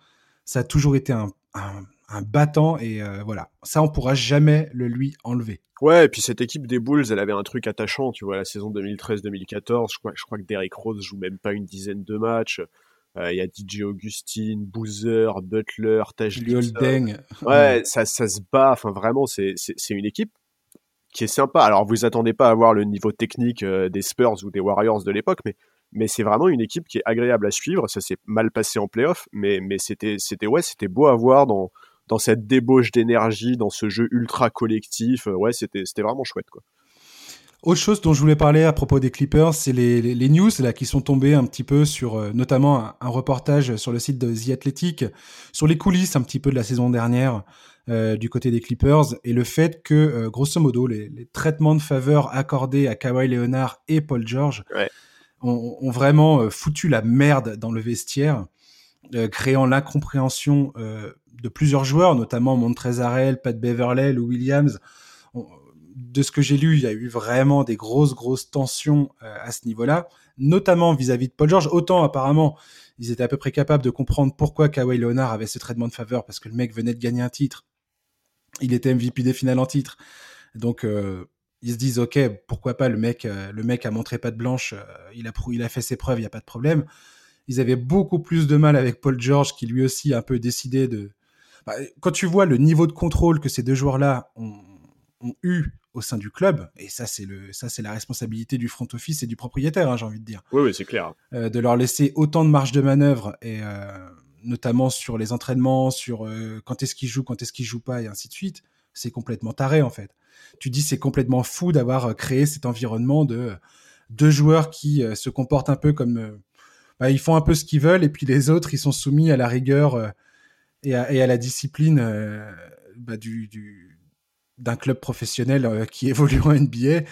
Ça a toujours été un, battant et voilà. Ça, on pourra jamais le lui enlever. Ouais, et puis cette équipe des Bulls, elle avait un truc attachant, tu vois, la saison 2013-2014, je crois, je crois que Derrick Rose joue même pas une dizaine de matchs. Euh, Il y a DJ Augustine, Boozer, Butler, Taj. Holding. Ouais, ça, ça se bat. Enfin, vraiment, c'est une équipe qui est sympa. Alors, vous attendez pas à voir le niveau technique euh, des Spurs ou des Warriors de l'époque, mais mais c'est vraiment une équipe qui est agréable à suivre. Ça s'est mal passé en playoff, mais mais c'était c'était ouais, c'était beau à voir dans dans cette débauche d'énergie, dans ce jeu ultra collectif. Euh, Ouais, c'était c'était vraiment chouette quoi. Autre chose dont je voulais parler à propos des Clippers, c'est les, les, les news là qui sont tombées un petit peu sur, euh, notamment un, un reportage sur le site de The Athletic, sur les coulisses un petit peu de la saison dernière euh, du côté des Clippers et le fait que, euh, grosso modo, les, les traitements de faveur accordés à Kawhi Leonard et Paul George Ouais. ont, ont vraiment euh, foutu la merde dans le vestiaire, euh, créant l'incompréhension euh, de plusieurs joueurs, notamment Montrezl Harrell, Pat Beverley, Lou Williams. De ce que j'ai lu, il y a eu vraiment des grosses, grosses tensions euh, à ce niveau-là, notamment vis-à-vis de Paul George. Autant, apparemment, ils étaient à peu près capables de comprendre pourquoi Kawhi Leonard avait ce traitement de faveur, parce que le mec venait de gagner un titre. Il était MVP des finales en titre. Donc, euh, ils se disent, OK, pourquoi pas, le mec, euh, le mec a montré pas de blanche, il, a, il a fait ses preuves, il n'y a pas de problème. Ils avaient beaucoup plus de mal avec Paul George, qui lui aussi a un peu décidé de... Bah, quand tu vois le niveau de contrôle que ces deux joueurs-là ont eu au sein du club, et ça c'est le, ça c'est la responsabilité du front office et du propriétaire, hein, j'ai envie de dire. Oui, oui, c'est clair. Euh, de leur laisser autant de marge de manœuvre et euh, notamment sur les entraînements, sur euh, quand est-ce qu'ils jouent, quand est-ce qu'ils jouent pas et ainsi de suite. C'est complètement taré en fait. Tu dis c'est complètement fou d'avoir créé cet environnement de deux joueurs qui se comportent un peu comme, bah, ils font un peu ce qu'ils veulent et puis les autres ils sont soumis à la rigueur et à, et, à, la discipline bah, du, du d'un club professionnel euh, qui [laughs] évolue en NBA.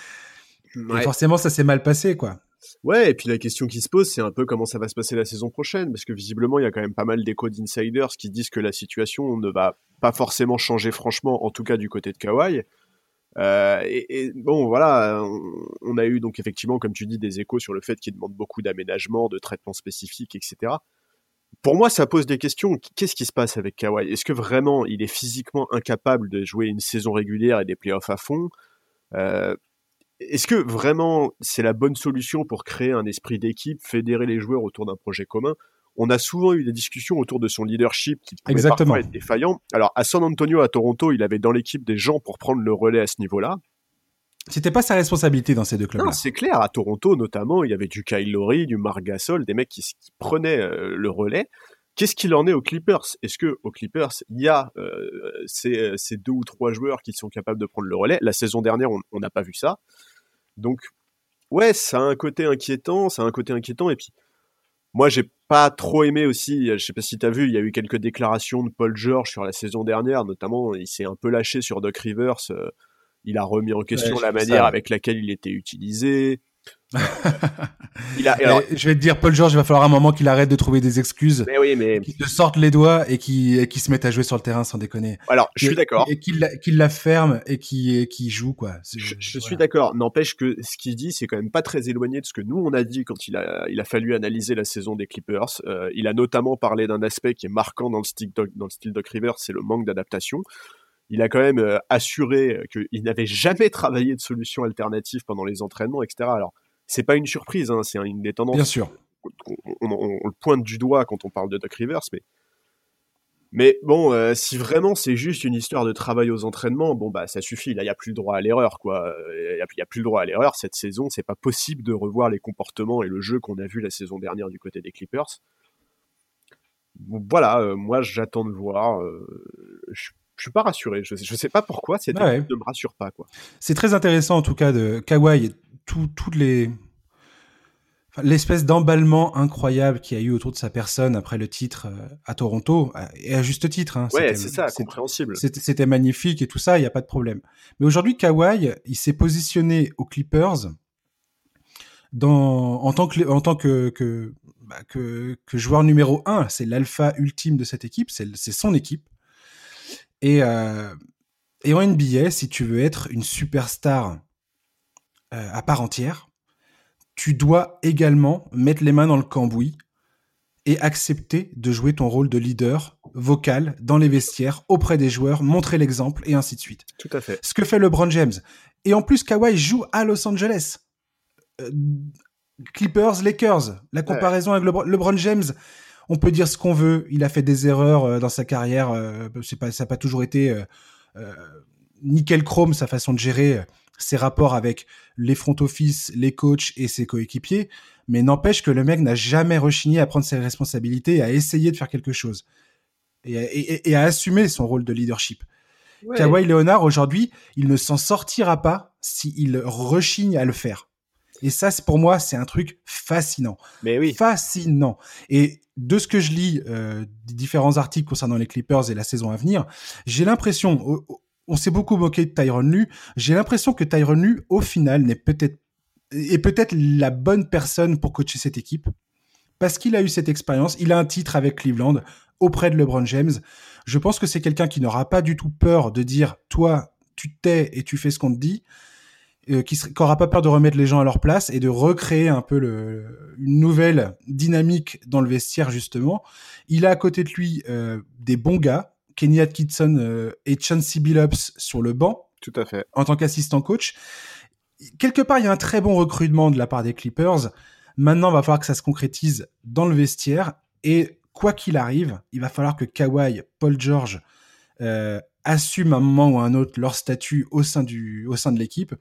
Et forcément, ça s'est mal passé, quoi. Ouais, et puis la question qui se pose, c'est un peu comment ça va se passer la saison prochaine, parce que visiblement, il y a quand même pas mal d'échos d'insiders qui disent que la situation ne va pas forcément changer franchement, en tout cas du côté de Kawhi. Euh, et, bon, voilà, on, a eu donc effectivement, comme tu dis, des échos sur le fait qu'il demande beaucoup d'aménagement, de traitements spécifiques, etc pour moi, ça pose des questions. Qu'est-ce qui se passe avec Kawhi? Est-ce que vraiment il est physiquement incapable de jouer une saison régulière et des playoffs à fond? Euh, Est-ce que vraiment c'est la bonne solution pour créer un esprit d'équipe, fédérer les joueurs autour d'un projet commun? On a souvent eu des discussions autour de son leadership qui pouvait Exactement. parfois être défaillant. Alors à San Antonio, à Toronto, il avait dans l'équipe des gens pour prendre le relais à ce niveau-là. C'était pas sa responsabilité dans ces deux clubs. C'est clair. À Toronto, notamment, il y avait du Kyle Lowry, du Marc des mecs qui, prenaient euh, le relais. Qu'est-ce qu'il en est aux Clippers? Est-ce que aux Clippers, il y a euh, ces, deux ou trois joueurs qui sont capables de prendre le relais? La saison dernière, on n'a pas vu ça. Donc, ouais, ça a un côté inquiétant, ça a un côté inquiétant. Et puis, moi, j'ai pas trop aimé aussi. Je sais pas si tu as vu, il y a eu quelques déclarations de Paul George sur la saison dernière, notamment, il s'est un peu lâché sur Doc Rivers. Euh, il a remis en question la manière avec laquelle il était utilisé. [laughs] il a, je vais te dire, Paul George, il va falloir un moment qu'il arrête de trouver des excuses, mais oui, mais qu'il se sorte les doigts et qu'il se mette à jouer sur le terrain sans déconner. Alors, je suis d'accord. Et qu'il la, ferme et qu'il joue quoi. Je, suis d'accord. N'empêche que ce qu'il dit, c'est quand même pas très éloigné de ce que nous on a dit quand il a, il a fallu analyser la saison des Clippers. Euh, il a notamment parlé d'un aspect qui est marquant dans le style dans le style Doc Rivers, c'est le manque d'adaptation il a quand même euh, assuré euh, qu'il n'avait jamais travaillé de solution alternative pendant les entraînements, etc. Alors, c'est pas une surprise, hein, c'est une des tendances. Bien sûr. On, le pointe du doigt quand on parle de Doc Rivers, mais mais bon, euh, si vraiment c'est juste une histoire de travail aux entraînements, bon bah ça suffit. Là, il y a plus le droit à l'erreur, quoi. Il y, a plus le droit à l'erreur cette saison. C'est pas possible de revoir les comportements et le jeu qu'on a vu la saison dernière du côté des Clippers. voilà, moi j'attends de voir. je je suis pas rassuré. Je, je sais pas pourquoi cette ne me rassure pas quoi. C'est très intéressant en tout cas de Kawhi et toutes les l'espèce d'emballement incroyable qu'il y a eu autour de sa personne après le titre euh, à Toronto et à juste titre. Hein, ouais, c'est ça, compréhensible. C'était magnifique et tout ça, il n'y a pas de problème. Mais aujourd'hui, Kawhi, il s'est positionné aux Clippers dans, en tant que, en tant que, que, bah, que, que joueur numéro un. C'est l'alpha ultime de cette équipe, c'est son équipe. Et, euh, et en NBA, si tu veux être une superstar euh, à part entière, tu dois également mettre les mains dans le cambouis et accepter de jouer ton rôle de leader vocal dans les vestiaires, auprès des joueurs, montrer l'exemple et ainsi de suite. Tout à fait. Ce que fait LeBron James. Et en plus, Kawhi joue à Los Angeles. Euh, Clippers, Lakers. La comparaison avec LeBron, LeBron James, on peut dire ce qu'on veut. Il a fait des erreurs euh, dans sa carrière. Euh, c'est pas, ça n'a pas toujours été euh, nickel chrome sa façon de gérer ses rapports avec les front office, les coachs et ses coéquipiers. Mais n'empêche que le mec n'a jamais rechigné à prendre ses responsabilités et à essayer de faire quelque chose. Et, à assumer son rôle de leadership. Kawhi Leonard, aujourd'hui, il ne s'en sortira pas s'il rechigne à le faire. Et ça, pour moi, c'est un truc fascinant. Mais oui. Fascinant. Et de ce que je lis, euh, différents articles concernant les Clippers et la saison à venir, j'ai l'impression, on s'est beaucoup moqué de Tyron Lu, j'ai l'impression que Tyron Lu, au final, n'est peut-être est peut-être la bonne personne pour coacher cette équipe parce qu'il a eu cette expérience, il a un titre avec Cleveland auprès de LeBron James. Je pense que c'est quelqu'un qui n'aura pas du tout peur de dire toi tu te tais et tu fais ce qu'on te dit, euh, qui n'aura pas peur de remettre les gens à leur place et de recréer un peu le, une nouvelle dynamique dans le vestiaire justement. Il a à côté de lui euh, des bons gars, Kenny Atkinson euh, et Chauncey Billups sur le banc. Tout à fait. En tant qu'assistant coach. Quelque part, il y a un très bon recrutement de la part des Clippers. Maintenant, il va falloir que ça se concrétise dans le vestiaire. Et quoi qu'il arrive, il va falloir que Kawhi, Paul George assument un moment ou un autre leur statut au sein, du, au sein de l'équipe.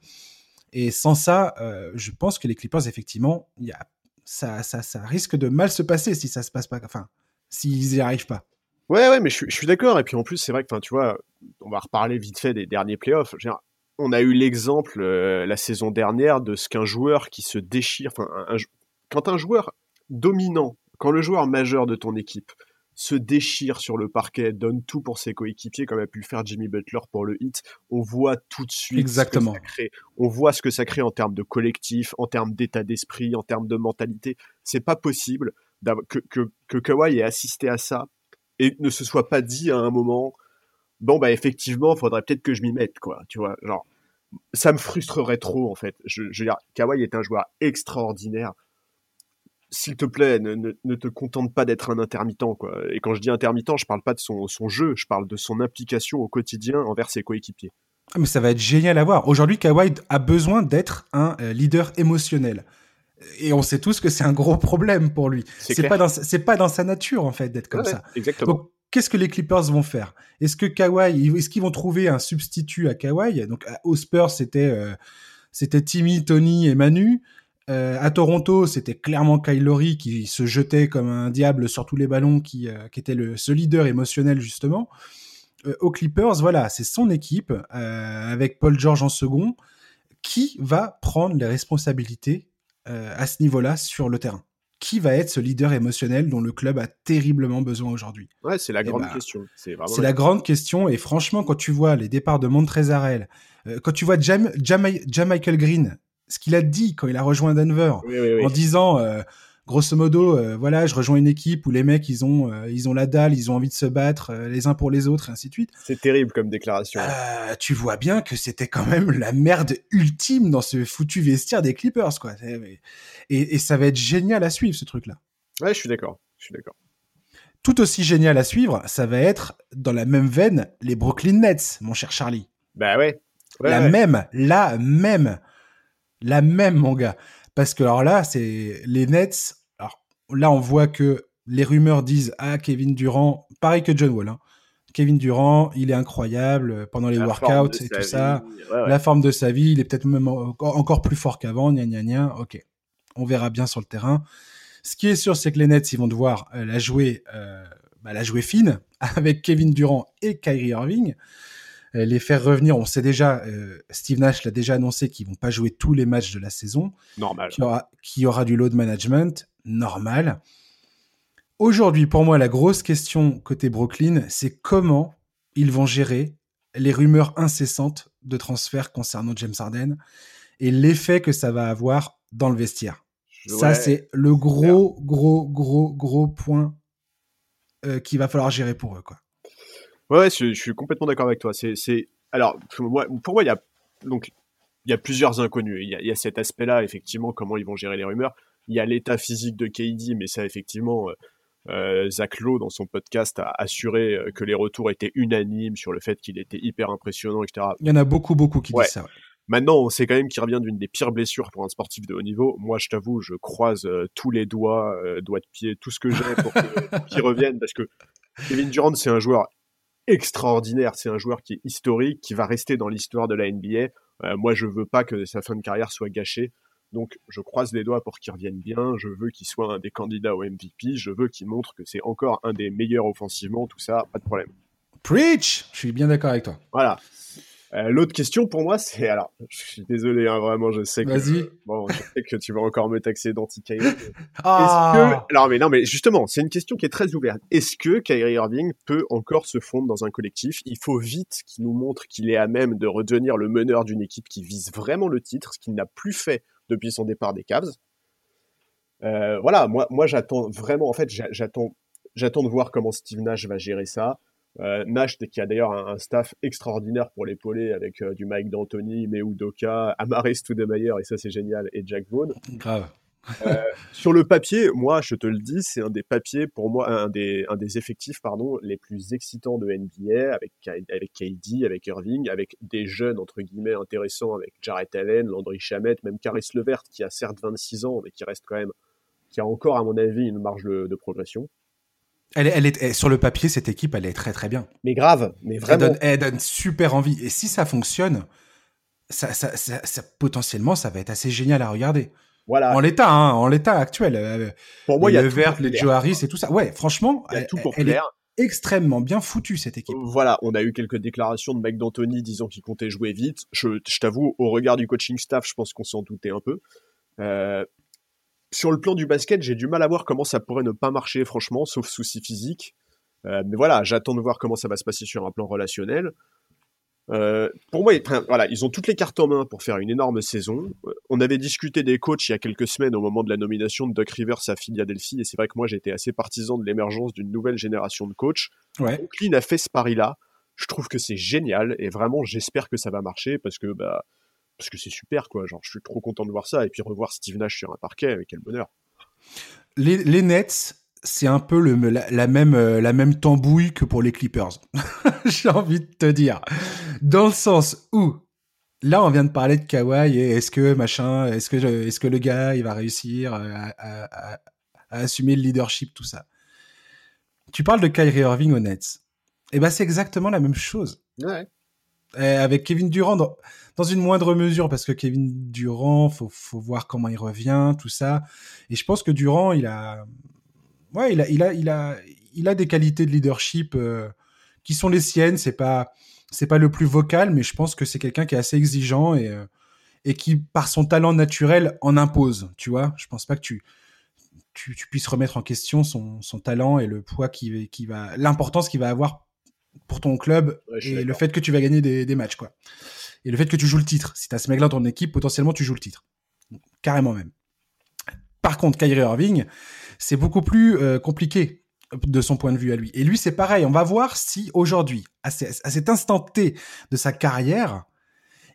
Et sans ça, euh, je pense que les Clippers, effectivement, y a, ça, ça, ça risque de mal se passer si ça se passe pas, enfin, s'ils n'y arrivent pas. Ouais, ouais, mais je, je suis d'accord. Et puis en plus, c'est vrai que, tu vois, on va reparler vite fait des derniers playoffs. on a eu l'exemple euh, la saison dernière de ce qu'un joueur qui se déchire, quand un joueur dominant, quand le joueur majeur de ton équipe se déchire sur le parquet, donne tout pour ses coéquipiers, comme a pu le faire Jimmy Butler pour le hit, on voit tout de suite Exactement. ce que ça crée. On voit ce que ça crée en termes de collectif, en termes d'état d'esprit, en termes de mentalité. C'est pas possible que, que, que Kawhi ait assisté à ça et ne se soit pas dit à un moment, bon bah effectivement, faudrait peut-être que je m'y mette, quoi. Tu vois, genre, ça me frustrerait trop en fait. Je, je veux dire, Kawhi est un joueur extraordinaire s'il te plaît, ne, te contente pas d'être un intermittent, quoi. Et quand je dis intermittent, je parle pas de son, jeu, je parle de son implication au quotidien envers ses coéquipiers. Ah, mais ça va être génial à voir. Aujourd'hui, Kawhi a besoin d'être un euh, leader émotionnel. Et on sait tous que c'est un gros problème pour lui. C'est pas dans c'est pas dans sa nature en fait d'être comme ça. Exactement. qu'est-ce que les Clippers vont faire? Est-ce que Kawhi, est-ce qu'ils vont trouver un substitut à Kawhi? Donc aux Spurs, c'était euh, c'était Timmy, Tony et Manu. Euh, à Toronto, c'était clairement Kyle Lowry qui se jetait comme un diable sur tous les ballons, qui, euh, qui était le, ce leader émotionnel justement. Euh, aux Clippers, voilà, c'est son équipe avec Paul George en second qui va prendre les responsabilités à ce niveau-là sur le terrain. Qui va être ce leader émotionnel dont le club a terriblement besoin aujourd'hui? Ouais, c'est la grande bah, question. C'est la, grande question. Et franchement, quand tu vois les départs de Montrezarel, quand tu vois Jam, Jam, Michael Green ce qu'il a dit quand il a rejoint Denver, en disant euh, grosso modo, euh, voilà, je rejoins une équipe où les mecs ils ont euh, ils ont la dalle, ils ont envie de se battre les uns pour les autres et ainsi de suite. C'est terrible comme déclaration. tu vois bien que c'était quand même la merde ultime dans ce foutu vestiaire des Clippers quoi. Et, et ça va être génial à suivre ce truc là. Ouais, je suis d'accord, je suis d'accord. Tout aussi génial à suivre, ça va être dans la même veine les Brooklyn Nets, mon cher Charlie. Bah ouais. la même, la même la même, mon gars. Parce que alors là, c'est les Nets. Alors là, on voit que les rumeurs disent ah Kevin Durant, pareil que John Wall. Hein. Kevin Durant, il est incroyable pendant les workouts et tout ça. La forme de sa vie, il est peut-être même encore plus fort qu'avant. Gna gna gna. Ok, on verra bien sur le terrain. Ce qui est sûr, c'est que les Nets, ils vont devoir euh, la jouer, euh, bah, la jouer fine [laughs] avec Kevin Durant et Kyrie Irving. Euh, les faire revenir. On sait déjà, euh, Steve Nash l'a déjà annoncé qu'ils vont pas jouer tous les matchs de la saison. Normal. Qui aura, qui aura du load management. Normal. Aujourd'hui, pour moi, la grosse question côté Brooklyn, c'est comment ils vont gérer les rumeurs incessantes de transfert concernant James Harden et l'effet que ça va avoir dans le vestiaire. Ça, c'est le gros, gros, gros, gros point euh, qu'il va falloir gérer pour eux. Quoi. Ouais, je, suis complètement d'accord avec toi. C'est, alors, pour moi, il y a donc il y a plusieurs inconnus. Il y a, il y a cet aspect-là, effectivement, comment ils vont gérer les rumeurs. Il y a l'état physique de KD, mais ça, effectivement, euh, euh, Zach Lowe, dans son podcast, a assuré euh, que les retours étaient unanimes sur le fait qu'il était hyper impressionnant, etc. Il y en a beaucoup, beaucoup qui disent ça. Maintenant, on sait quand même qu'il revient d'une des pires blessures pour un sportif de haut niveau. Moi, je t'avoue, je croise tous les doigts, doigts de pied, tout ce que j'ai pour qu'il revienne, parce que Kevin Durant, c'est un joueur extraordinaire. C'est un joueur qui est historique, qui va rester dans l'histoire de la NBA. Euh, moi, je veux pas que sa fin de carrière soit gâchée. Donc, je croise les doigts pour qu'il revienne bien. Je veux qu'il soit un des candidats au MVP. Je veux qu'il montre que c'est encore un des meilleurs offensivement. Tout ça, pas de problème. Preach Je suis bien d'accord avec toi. Voilà. Euh, l'autre question pour moi, c'est alors, je suis désolé, hein, vraiment, je sais que bon, je sais que tu vas encore me taxer d'anti [laughs] ah. que, alors mais non, mais justement, c'est une question qui est très ouverte. Est-ce que Kyrie Irving peut encore se fondre dans un collectif? Il faut vite qu'il nous montre qu'il est à même de redevenir le meneur d'une équipe qui vise vraiment le titre, ce qu'il n'a plus fait depuis son départ des Cavs. Euh, voilà, moi, moi, j'attends vraiment. En fait, j'attends, j'attends de voir comment Steve Nash va gérer ça. Euh, Nash, qui a d'ailleurs un, staff extraordinaire pour l'épauler avec du Mike D'Antoni, Meu Doka, Amaris Stoudemire, et ça c'est génial, et Jack Vaughn. Grave. Euh, [laughs] sur le papier, moi, je te le dis, c'est un des papiers, pour moi, un des, un des effectifs, pardon, les plus excitants de NBA, avec, avec KD, avec Irving, avec des jeunes, entre guillemets, intéressants, avec Jarrett Allen, Landry Shamet, même Caris Levert, qui a certes 26 ans, mais qui reste quand même, qui a encore, à mon avis, une marge de, progression. Elle est, elle est, sur le papier, cette équipe, elle est très très bien. Mais grave, mais vraiment. Elle donne, super envie. Et si ça fonctionne, ça, ça, ça, potentiellement, ça va être assez génial à regarder. En l'état, hein, en l'état actuel. Euh, pour moi, il y a le vert, les Joe Harris et tout ça. Ouais, franchement, il y a tout pour elle est extrêmement bien foutue cette équipe. Voilà, on a eu quelques déclarations de Mike D'Antoni disant qu'il comptait jouer vite. Je, t'avoue, au regard du coaching staff, je pense qu'on s'en doutait un peu. Euh, sur le plan du basket, j'ai du mal à voir comment ça pourrait ne pas marcher, franchement, sauf souci physique. Euh, mais voilà, j'attends de voir comment ça va se passer sur un plan relationnel. Euh, pour moi, voilà, ils ont toutes les cartes en main pour faire une énorme saison. Euh, on avait discuté des coachs il y a quelques semaines au moment de la nomination de Doc Rivers à Philadelphie, et c'est vrai que moi j'étais assez partisan de l'émergence d'une nouvelle génération de coachs. Ouais. Brooklyn a fait ce pari-là. Je trouve que c'est génial, et vraiment j'espère que ça va marcher parce que bah parce que c'est super quoi. Genre, je suis trop content de voir ça, et puis revoir Steve Nash sur un parquet, quel bonheur. Les, les Nets, c'est un peu le, la, même, euh, la même tambouille que pour les Clippers. [laughs] J'ai envie de te dire. Dans le sens où, là, on vient de parler de Kawhi et est-ce que, machin, est-ce que, est-ce que le gars, il va réussir à, à, assumer le leadership, tout ça. Tu parles de Kyrie Irving au Nets. Eh ben, c'est exactement la même chose. Ouais. Avec Kevin Durant, dans, une moindre mesure, parce que Kevin Durant, faut, faut voir comment il revient, tout ça. Et je pense que Durant, il a, ouais, il a, il a, il a, il a des qualités de leadership euh, qui sont les siennes. C'est pas, c'est pas le plus vocal, mais je pense que c'est quelqu'un qui est assez exigeant et euh, et qui, par son talent naturel, en impose. Tu vois, je pense pas que tu tu, puisses remettre en question son, son talent et le poids qui va, l'importance qu'il va avoir pour ton club et le fait que tu vas gagner des, des, matchs, quoi. Et le fait que tu joues le titre. Si tu as ce mec-là dans ton équipe, potentiellement tu joues le titre. Carrément même. Par contre, Kyrie Irving, c'est beaucoup plus euh, compliqué de son point de vue à lui. Et lui, c'est pareil. On va voir si aujourd'hui, à, cet instant T de sa carrière,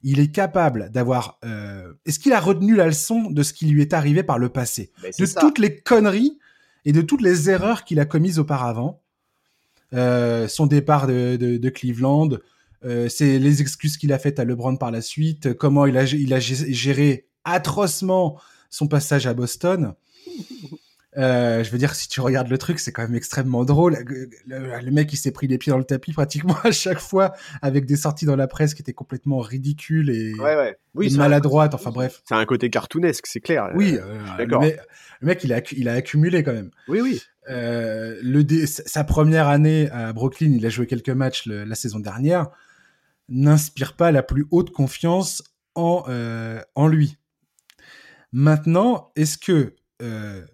il est capable d'avoir. Euh, est-ce qu'il a retenu la leçon de ce qui lui est arrivé par le passé, ben, de toutes les conneries et de toutes les erreurs qu'il a commises auparavant? Euh, son départ de, de, Cleveland, c'est les excuses qu'il a faites à LeBron par la suite, comment il a, il a géré atrocement son passage à Boston. [laughs] Euh, je veux dire, si tu regardes le truc, c'est quand même extrêmement drôle. Le, mec, il s'est pris les pieds dans le tapis pratiquement [laughs] à chaque fois, avec des sorties dans la presse qui étaient complètement ridicules et, maladroites. Enfin bref. C'est un côté cartoonesque, c'est clair. Oui, euh, d'accord. Le, mec, il a, il a accumulé quand même. Oui, oui. Euh, sa première année à Brooklyn, il a joué quelques matchs la saison dernière, n'inspire pas la plus haute confiance en, euh, en lui. Maintenant, est-ce que euh,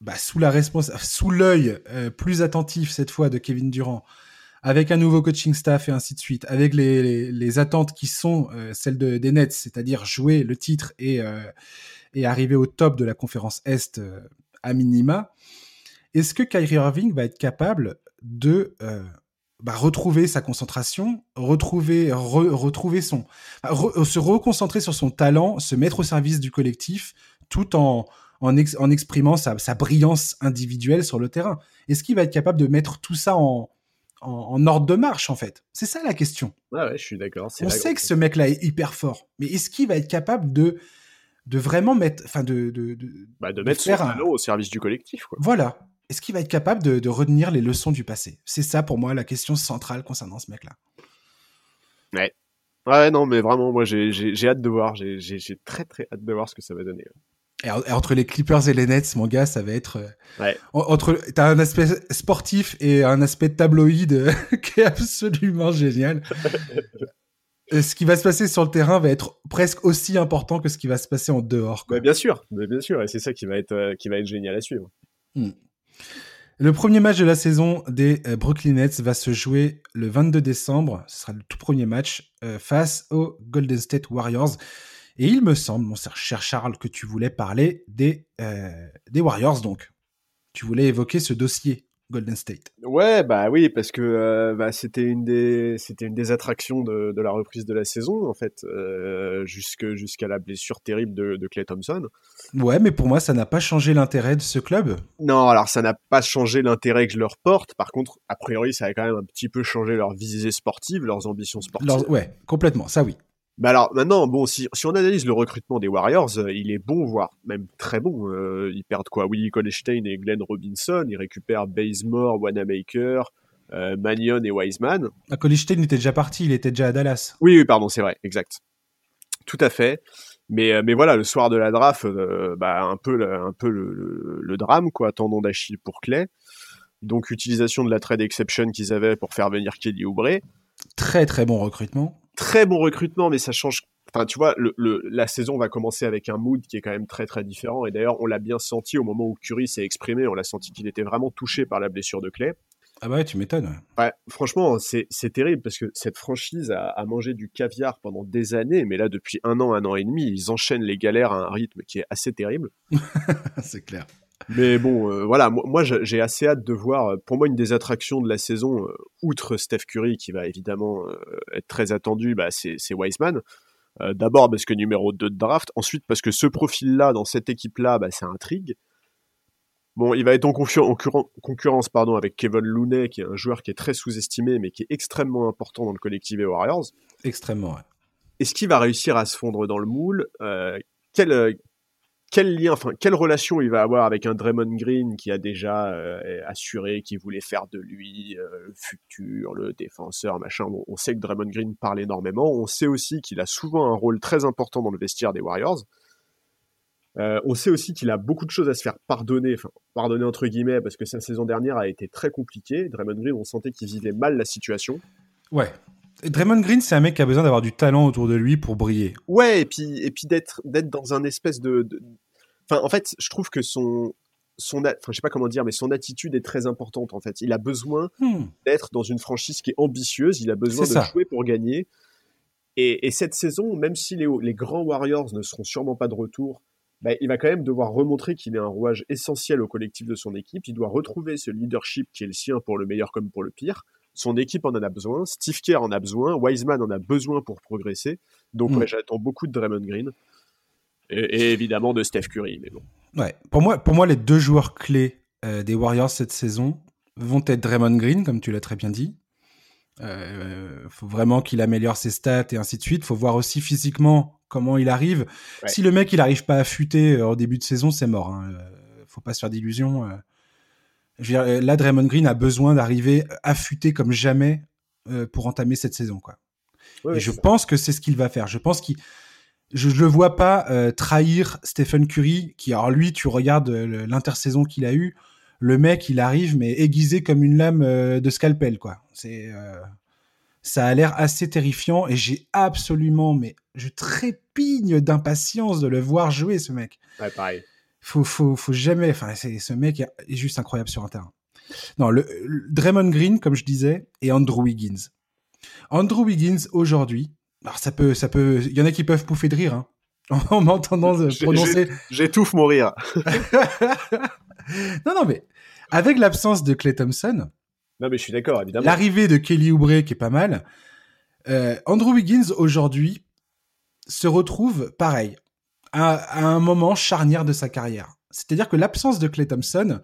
bah, sous la sous l'œil plus attentif cette fois de Kevin Durant, avec un nouveau coaching staff et ainsi de suite, avec les, attentes qui sont celles de, des Nets, c'est-à-dire jouer le titre et, et arriver au top de la conférence Est à minima, est-ce que Kyrie Irving va être capable de bah, retrouver sa concentration, retrouver, retrouver son, se reconcentrer sur son talent, se mettre au service du collectif, tout en, en, en exprimant sa, sa, brillance individuelle sur le terrain? Est-ce qu'il va être capable de mettre tout ça en, en, ordre de marche, en fait? C'est ça la question. Ouais, ouais, je suis d'accord. On sait que ce mec-là est hyper fort, mais est-ce qu'il va être capable de de vraiment mettre, enfin de de, de, bah de mettre son un... au service du collectif. Quoi. Voilà, est-ce qu'il va être capable de, retenir les leçons du passé? C'est ça pour moi la question centrale concernant ce mec-là. Ouais. Ouais, non, mais vraiment, moi j'ai hâte de voir. J'ai très très hâte de voir ce que ça va donner. Et entre les Clippers et les Nets, mon gars, ça va être. Euh, ouais. Entre, t'as un aspect sportif et un aspect tabloïd euh, [laughs] qui est absolument génial. [laughs] ce qui va se passer sur le terrain va être presque aussi important que ce qui va se passer en dehors. Quoi. bien sûr, bien sûr, et c'est ça qui va être euh, qui va être génial à suivre. Hmm. Le premier match de la saison des euh, Brooklyn Nets va se jouer le 22 décembre. Ce sera le tout premier match euh, face aux Golden State Warriors. Et il me semble, mon cher Charles, que tu voulais parler des, euh, des Warriors, donc. Tu voulais évoquer ce dossier Golden State. Ouais, bah oui, parce que euh, bah, c'était une des c'était une des attractions de, de, la reprise de la saison en fait, euh, jusque jusqu'à la blessure terrible de, de Clay Thompson. Ouais, mais pour moi, ça n'a pas changé l'intérêt de ce club. Non, alors ça n'a pas changé l'intérêt que je leur porte. Par contre, a priori, ça a quand même un petit peu changé leur visée sportive, leurs ambitions sportives. Ouais, complètement, ça oui. Mais alors maintenant, bon, si, si on analyse le recrutement des Warriors, euh, il est bon, voire même très bon. Euh, ils perdent quoi? Willie Colestein et Glenn Robinson. Ils récupèrent Bazemore, Wanamaker, euh, Mannion et Wiseman. Ah, Colestein était déjà parti, il était déjà à Dallas. Oui, oui pardon, c'est vrai, exact. Tout à fait. Mais, euh, mais voilà, le soir de la draft, bah, un peu, le, un peu le, le, le drame, quoi, tendon d'Achille pour Clay. Donc, utilisation de la trade exception qu'ils avaient pour faire venir Kelly Oubre. Très, très bon recrutement très bon recrutement, mais ça change. Enfin, tu vois, le, le, la saison va commencer avec un mood qui est quand même très très différent. Et d'ailleurs, on l'a bien senti au moment où Curry s'est exprimé. On l'a senti qu'il était vraiment touché par la blessure de Clay. Ah bah ouais, tu m'étonnes. Ouais. ouais, franchement, c'est terrible parce que cette franchise a, a, mangé du caviar pendant des années, mais là, depuis un an, un an et demi, ils enchaînent les galères à un rythme qui est assez terrible. [laughs] c'est clair. Mais bon, euh, voilà, moi, moi j'ai assez hâte de voir. Pour moi, une des attractions de la saison, euh, outre Steph Curry, qui va évidemment euh, être très attendu, bah, c'est Wiseman. Euh, D'abord parce que numéro 2 de draft, ensuite parce que ce profil-là, dans cette équipe-là, bah, ça intrigue. Bon, il va être en, en concurrence pardon, avec Kevin Looney, qui est un joueur qui est très sous-estimé, mais qui est extrêmement important dans le collectif des Warriors. Extrêmement, ouais. Est-ce qu'il va réussir à se fondre dans le moule? Euh, quel, quel lien, enfin, quelle relation il va avoir avec un Draymond Green qui a déjà euh, assuré qu'il voulait faire de lui euh, le futur, le défenseur, machin. On sait que Draymond Green parle énormément. On sait aussi qu'il a souvent un rôle très important dans le vestiaire des Warriors. Euh, on sait aussi qu'il a beaucoup de choses à se faire pardonner, enfin pardonner entre guillemets, parce que sa saison dernière a été très compliquée. Draymond Green, on sentait qu'il vivait mal la situation. Ouais. Draymond Green, c'est un mec qui a besoin d'avoir du talent autour de lui pour briller. Ouais, et puis et puis d'être d'être dans un espèce de, de... Enfin, en fait, je trouve que son son enfin je sais pas comment dire mais son attitude est très importante en fait il a besoin hmm. d'être dans une franchise qui est ambitieuse il a besoin de ça. jouer pour gagner et, et, cette saison même si les, les grands Warriors ne seront sûrement pas de retour bah, il va quand même devoir remontrer qu'il est un rouage essentiel au collectif de son équipe il doit retrouver ce leadership qui est le sien pour le meilleur comme pour le pire son équipe en en a besoin, Steve Kerr en a besoin, Wiseman en a besoin pour progresser. Donc mm. ouais, j'attends beaucoup de Draymond Green et, et, évidemment de Steph Curry. Mais bon. Ouais, pour moi, pour moi, les deux joueurs clés euh, des Warriors cette saison vont être Draymond Green, comme tu l'as très bien dit. Euh, faut vraiment qu'il améliore ses stats et ainsi de suite. Faut voir aussi physiquement comment il arrive. Ouais. Si le mec il arrive pas à futer euh, au début de saison, c'est mort. Hein. Faut pas se faire d'illusions. Euh je veux dire, là, Draymond Green a besoin d'arriver affûté comme jamais euh, pour entamer cette saison, quoi. Et je pense que c'est ce qu'il va faire. Je pense qu'il, je, je le vois pas euh, trahir Stephen Curry, qui, alors lui, tu regardes l'intersaison qu'il a eu, le mec, il arrive, mais aiguisé comme une lame euh, de scalpel, quoi. C'est, ça a l'air assez terrifiant et j'ai absolument, mais je trépigne d'impatience de le voir jouer, ce mec. Ouais, pareil faut, faut, faut jamais. Enfin, c'est, ce mec est juste incroyable sur un terrain. Non, le, le, Draymond Green, comme je disais, et Andrew Wiggins. Andrew Wiggins aujourd'hui, alors ça peut, ça peut, il y en a qui peuvent pouffer de rire hein, [laughs] en m'entendant prononcer. J'étouffe mon rire. [laughs] non, non, mais avec l'absence de Clay Thompson. Non, mais je suis d'accord, évidemment. L'arrivée de Kelly Oubre qui est pas mal. Euh, Andrew Wiggins aujourd'hui se retrouve pareil à, à, un moment charnière de sa carrière. C'est-à-dire que l'absence de Clay Thompson,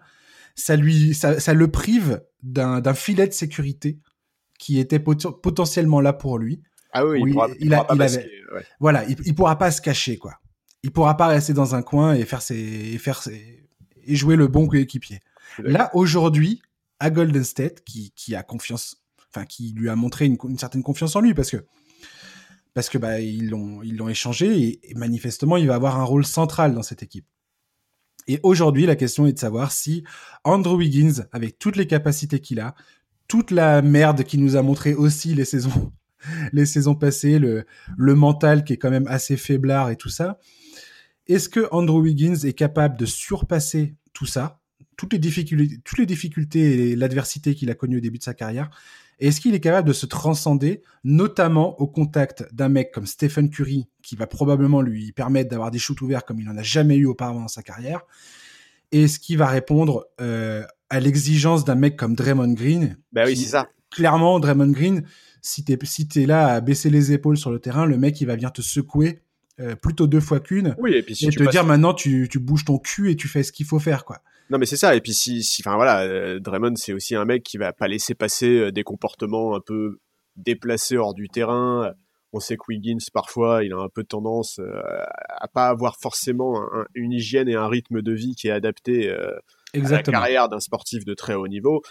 ça lui, ça, ça le prive d'un filet de sécurité qui était pot potentiellement là pour lui. Ah oui, il, pourra, il, il, a, il avait, ouais. voilà, il, il pourra pas se cacher quoi. Il pourra pas rester dans un coin et faire ses, et faire ses, et jouer le bon coéquipier. Là aujourd'hui, à Golden State, qui, qui a confiance, enfin qui lui a montré une, une certaine confiance en lui parce que parce que bah ils l'ont ils l'ont échangé et, manifestement il va avoir un rôle central dans cette équipe. Et aujourd'hui, la question est de savoir si Andrew Wiggins, avec toutes les capacités qu'il a, toute la merde qu'il nous a montré aussi les saisons [laughs] les saisons passées, le le mental qui est quand même assez faiblard et tout ça, est-ce que Andrew Wiggins est capable de surpasser tout ça, toutes les difficultés, toutes les difficultés et l'adversité qu'il a connues au début de sa carrière est-ce qu'il est capable de se transcender, notamment au contact d'un mec comme Stephen Curry, qui va probablement lui permettre d'avoir des shoots ouverts comme il n'en a jamais eu auparavant dans sa carrière? Et ce qui va répondre euh, à l'exigence d'un mec comme Draymond Green. Bah oui, c'est ça. Clairement, Draymond Green, si t'es si t'es là à baisser les épaules sur le terrain, le mec il va venir te secouer euh, plutôt deux fois qu'une Oui, et puis si et tu te passes- dire maintenant tu, tu bouges ton cul et tu fais ce qu'il faut faire quoi. Non, mais c'est ça. Et puis si, si, enfin voilà, euh, Draymond, c'est aussi un mec qui va pas laisser passer euh, des comportements un peu déplacés hors du terrain. On sait que Wiggins, parfois, il a un peu tendance euh, à pas avoir forcément un- une hygiène et un rythme de vie qui est adapté à la carrière d'un sportif de très haut niveau.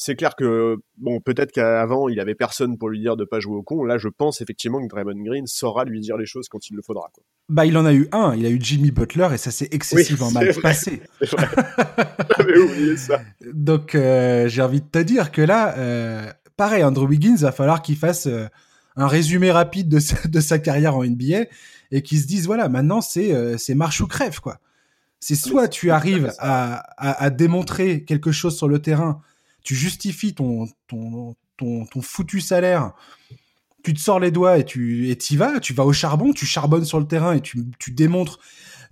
C'est clair que, bon, peut-être qu'avant, il avait personne pour lui dire de pas jouer au con. Là, je pense effectivement que Draymond Green saura lui dire les choses quand il le faudra. Quoi. Bah il en a eu un, il a eu Jimmy Butler et ça s'est excessivement mal vrai. passé. [laughs] J'avais oublié ça. Donc euh, j'ai envie de te dire que là, euh, pareil, Andrew Wiggins va falloir qu'il fasse euh, un résumé rapide de sa, de sa carrière en NBA et qu'il se dise voilà, maintenant c'est euh, c'est marche ou crève quoi. C'est soit tu arrives à, à démontrer quelque chose sur le terrain, tu justifies ton ton ton, ton foutu salaire, tu te sors les doigts et tu et t'y vas, tu vas au charbon, tu charbonnes sur le terrain et tu, tu démontres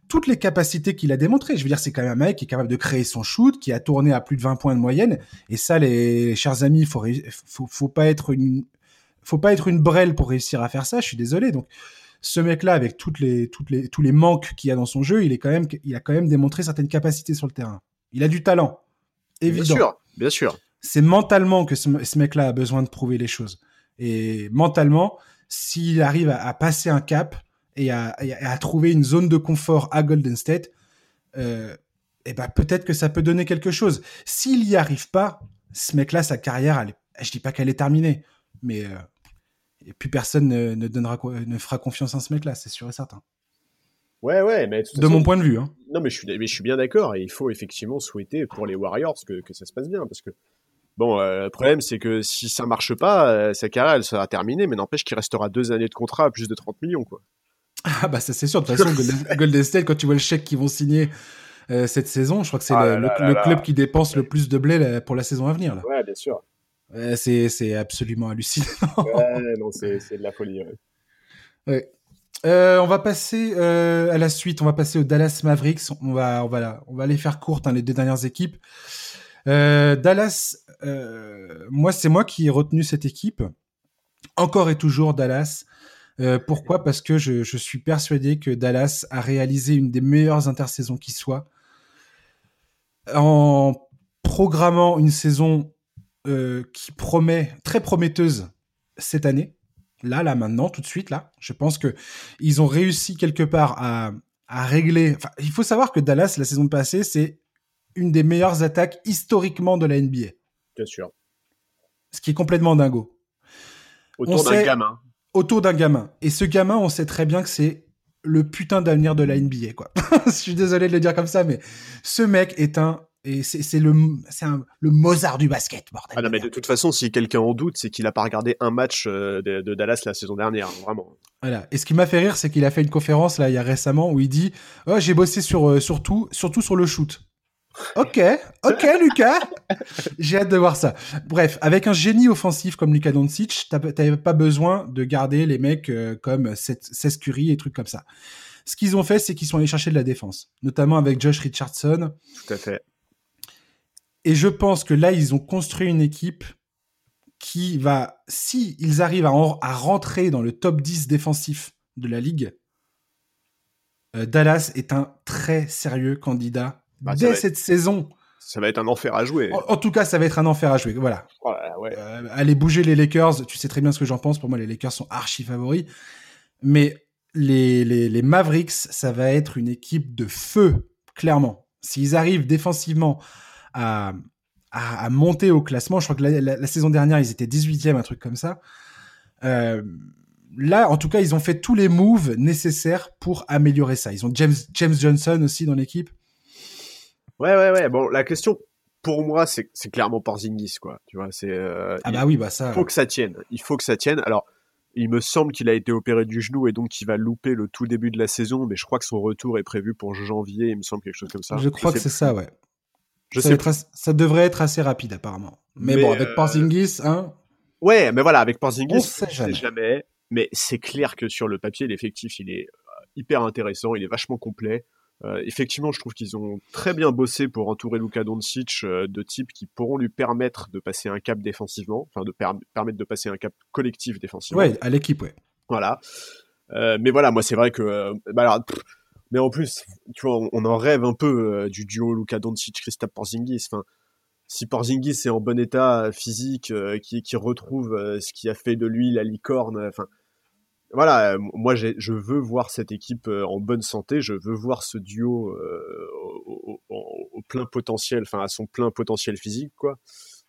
toutes les capacités qu'il a démontrées. Je veux dire, c'est quand même un mec qui est capable de créer son shoot, qui a tourné à plus de 20 points de moyenne. Et ça, les chers amis, faut, faut, faut pas être une, faut pas être une brêle pour réussir à faire ça. Je suis désolé. Donc, ce mec-là, avec toutes les, toutes les, tous les manques qu'il y a dans son jeu, il est quand même, il a quand même démontré certaines capacités sur le terrain. Il a du talent. Évident Bien sûr, bien sûr. C'est mentalement que ce, ce mec-là a besoin de prouver les choses. Et mentalement, s'il arrive à, à passer un cap et à, et trouver une zone de confort à Golden State, euh, eh ben peut-être que ça peut donner quelque chose. S'il y arrive pas, ce mec-là, sa carrière, elle, je dis pas qu'elle est terminée, mais euh, et plus personne ne, ne donnera, ne fera confiance à ce mec-là, c'est sûr et certain. Ouais, ouais, mais de toute De façon, mon point de vue. Hein. Non, mais je suis, mais je suis bien d'accord et il faut effectivement souhaiter pour les Warriors que, que ça se passe bien parce que bon, euh, le problème c'est que si ça marche pas, euh, sa carrière elle sera terminée, mais n'empêche qu'il restera deux années de contrat à plus de 30 millions quoi. [laughs] Ah bah ça c'est sûr. De toute façon, Golden, [laughs] Golden State, quand tu vois le chèque qu'ils vont signer euh, cette saison, je crois que c'est Ah le, là le- là le là. club qui dépense le plus de blé là, pour la saison à venir. Là. Ouais, bien sûr. C'est absolument hallucinant. Ouais, [laughs] non, c'est de la folie. ouais. Ouais. Euh, on va passer euh, à la suite. On va passer au Dallas Mavericks. On va on va on va aller faire courte hein, les deux dernières équipes. Euh, Dallas, moi c'est moi qui ai retenu cette équipe. Encore et toujours Dallas. Euh, pourquoi? Parce que je, suis persuadé que Dallas a réalisé une des meilleures intersaisons qui soit en programmant une saison euh, qui promet très prometteuse cette année. Là, là, maintenant, tout de suite, là, je pense que ils ont réussi quelque part à, régler. Il faut savoir que Dallas, la saison passée, c'est une des meilleures attaques historiquement de la NBA, Bien sûr. ce qui est complètement dingo. Autour d'un gamin. autour d'un gamin. Et ce gamin, on sait très bien que c'est le putain d'avenir de la NBA, quoi. [laughs] Je suis désolé de le dire comme ça, mais ce mec est un, et c'est le, c'est un- le Mozart du basket, bordel. Ah non, mais de toute façon, si quelqu'un en doute, c'est qu'il a pas regardé un match euh, de, de Dallas la saison dernière, hein, vraiment. Voilà. Et ce qui m'a fait rire, c'est qu'il a fait une conférence, là, il y a récemment, où il dit, oh, j'ai bossé sur, euh, sur tout, surtout sur le shoot. Ok, ok, Lucas. J'ai hâte de voir ça. Bref, avec un génie offensif comme Lucas Doncic, t'avais pas besoin de garder les mecs euh, comme Seth Seth Curry et trucs comme ça. Ce qu'ils ont fait, c'est qu'ils sont allés chercher de la défense, notamment avec Josh Richardson. Tout à fait. Et je pense que là, ils ont construit une équipe qui va, si ils arrivent à, en- à rentrer dans le top 10 défensif de la ligue, euh, Dallas est un très sérieux candidat Bah, dès être- cette saison. Ça va être un enfer à jouer. En, en tout cas, ça va être un enfer à jouer. Voilà. Oh ouais. Euh, aller bouger les Lakers, tu sais très bien ce que j'en pense. Pour moi, les Lakers sont archi favoris. Mais les, les, les Mavericks, ça va être une équipe de feu, clairement. S'ils arrivent défensivement à, à, à monter au classement, je crois que la, la- la saison dernière, ils étaient 18e, un truc comme ça. Euh, là, en tout cas, ils ont fait tous les moves nécessaires pour améliorer ça. Ils ont James, James Johnson aussi dans l'équipe. Ouais, ouais, ouais. Bon, la question, pour moi, c'est clairement Porzingis, quoi. Tu vois, c'est. euh, Ah il bah oui, bah ça. faut que ça tienne. Il faut que ça tienne. Alors, il me semble qu'il a été opéré du genou et donc qu'il va louper le tout début de la saison, mais je crois que son retour est prévu pour janvier, il me semble quelque chose comme ça. je crois que c'est ça, ouais. Je ça, sais être ça devrait être assez rapide, apparemment. Mais, Mais, bon, avec euh, Porzingis, hein, Ouais, mais voilà, avec Porzingis, On sait on jamais. sait jamais. Mais c'est clair que sur le papier, l'effectif, il est euh, hyper intéressant, il est vachement complet. Euh, effectivement, je trouve qu'ils ont très bien bossé pour entourer Luka Doncic euh, de types qui pourront lui permettre de passer un cap défensivement, enfin de permettre de passer un cap collectif défensivement. Ouais, à l'équipe, ouais. Voilà. Euh, mais voilà, moi c'est vrai que, bah alors, mais en plus, tu vois, on, en rêve un peu du duo Luka Doncic, Kristaps Porzingis. Enfin, si Porzingis est en bon état physique, qui, qui retrouve ce qui a fait de lui la licorne, enfin voilà, euh, moi je veux voir cette équipe euh, en bonne santé, je veux voir ce duo euh, au, plein potentiel, enfin à son plein potentiel physique, quoi.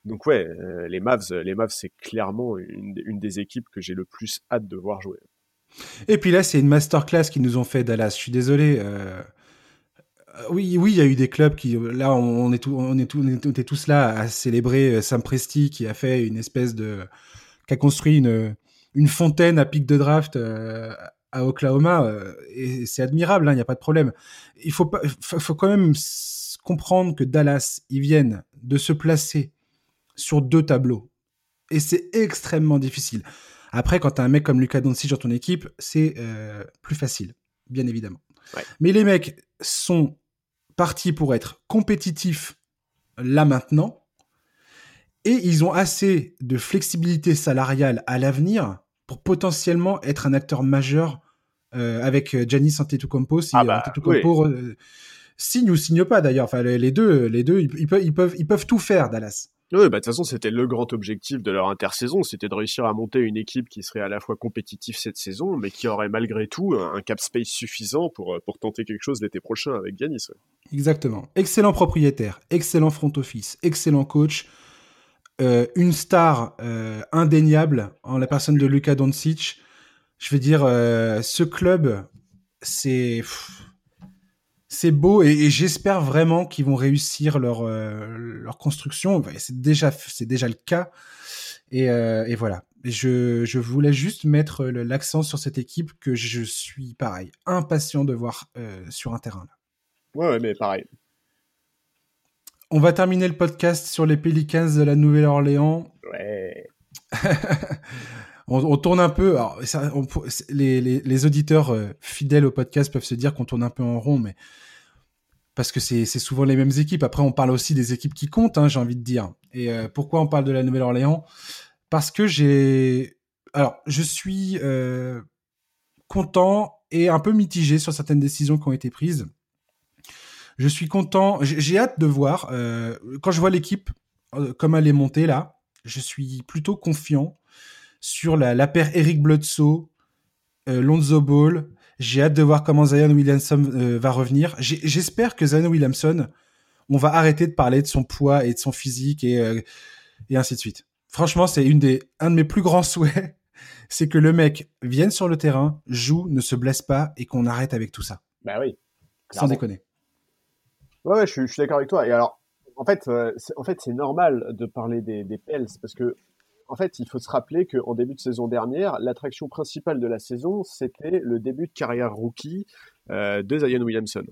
Donc ouais, les Mavs, les Mavs c'est clairement une, des équipes que j'ai le plus hâte de voir jouer. Et puis là, c'est une masterclass qu'ils nous ont fait Dallas. Je suis désolé. Oui, oui, il y a eu des clubs qui, là, on est, était tous là à célébrer Sam Presti qui a fait une espèce de, qui a construit une une fontaine à pic de draft euh, à Oklahoma, euh, et c'est admirable, il hein, n'y a pas de problème. Il faut, pas, faut, quand même comprendre que Dallas, ils viennent de se placer sur deux tableaux. Et c'est extrêmement difficile. Après, quand tu as un mec comme Lucas Doncic dans ton équipe, c'est euh, plus facile, bien évidemment. Mais les mecs sont partis pour être compétitifs là maintenant, et ils ont assez de flexibilité salariale à l'avenir pour potentiellement être un acteur majeur euh, avec euh, Giannis Antetokounmpo si ah bah, Antetokounmpo euh, signe ou signe pas d'ailleurs. Enfin, les deux, les deux, ils, peuvent, ils peuvent, ils peuvent tout faire, Dallas. Oui, bah, de toute façon, c'était le grand objectif de leur intersaison, c'était de réussir à monter une équipe qui serait à la fois compétitive cette saison, mais qui aurait malgré tout un cap space suffisant pour, pour tenter quelque chose l'été prochain avec Giannis. Exactement. Excellent propriétaire, excellent front office, excellent coach. Euh, une star euh, indéniable en la personne de Luka Doncic. Je veux dire, euh, ce club, c'est c'est beau et, j'espère vraiment qu'ils vont réussir leur leur construction. C'est déjà c'est déjà le cas et, et voilà. Je, je voulais juste mettre l'accent sur cette équipe que je suis pareil impatient de voir sur un terrain. Ouais, ouais mais pareil. On va terminer le podcast sur les Pelicans de la Nouvelle-Orléans. Ouais. [laughs] on, tourne un peu. les, auditeurs euh, fidèles au podcast peuvent se dire qu'on tourne un peu en rond, mais parce que c'est souvent les mêmes équipes. Après, on parle aussi des équipes qui comptent, hein, j'ai envie de dire. Et euh, pourquoi on parle de la Nouvelle-Orléans? Parce que j'ai. Alors, je suis euh, content et un peu mitigé sur certaines décisions qui ont été prises. Je suis content. J'ai hâte de voir. Euh, quand je vois l'équipe euh, comme elle est montée là, je suis plutôt confiant sur la, la paire Eric Bledsoe, euh, Lonzo Ball. J'ai hâte de voir comment Zion Williamson va revenir. J'espère que Zion Williamson, on va arrêter de parler de son poids et de son physique et, et ainsi de suite. Franchement, c'est une des, un de mes plus grands [laughs] souhaits, c'est que le mec vienne sur le terrain, joue, ne se blesse pas et qu'on arrête avec tout ça. Bah oui. Sans déconner. Ouais, je, suis, d'accord avec toi. Et alors, en fait, euh, en fait, c'est normal de parler des, des Pels parce que, en fait, il faut se rappeler qu'en début de saison dernière, l'attraction principale de la saison, c'était le début de carrière rookie euh, de Zion Williamson.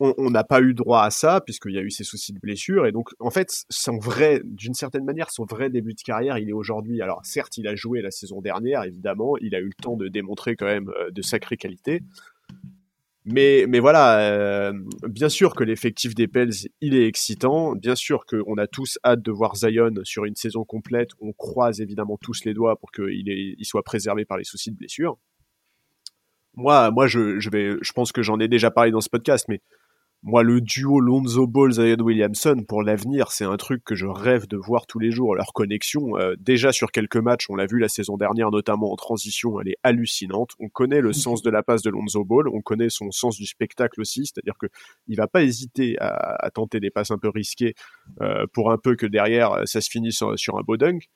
On n'a pas eu droit à ça puisqu'il y a eu ces soucis de blessure et donc en fait son vrai, d'une certaine manière, son vrai début de carrière, il est aujourd'hui. Alors certes, il a joué la saison dernière, évidemment, il a eu le temps de démontrer quand même euh, de sacrées qualités. Mais, mais voilà, euh, bien sûr que l'effectif des Pels, il est excitant. Bien sûr qu'on a tous hâte de voir Zion sur une saison complète. On croise évidemment tous les doigts pour qu'il il soit préservé par les soucis de blessure. Moi, moi je, je, vais, je pense que j'en ai déjà parlé dans ce podcast, mais moi, le duo Lonzo Ball, Zion Williamson, pour l'avenir, c'est un truc que je rêve de voir tous les jours. Leur connexion, euh, déjà sur quelques matchs, on l'a vu la saison dernière, notamment en transition, elle est hallucinante. On connaît le sens de la passe de Lonzo Ball, on connaît son sens du spectacle aussi, c'est-à-dire que il va pas hésiter à, tenter des passes un peu risquées euh, pour un peu que derrière ça se finisse sur un beau dunk.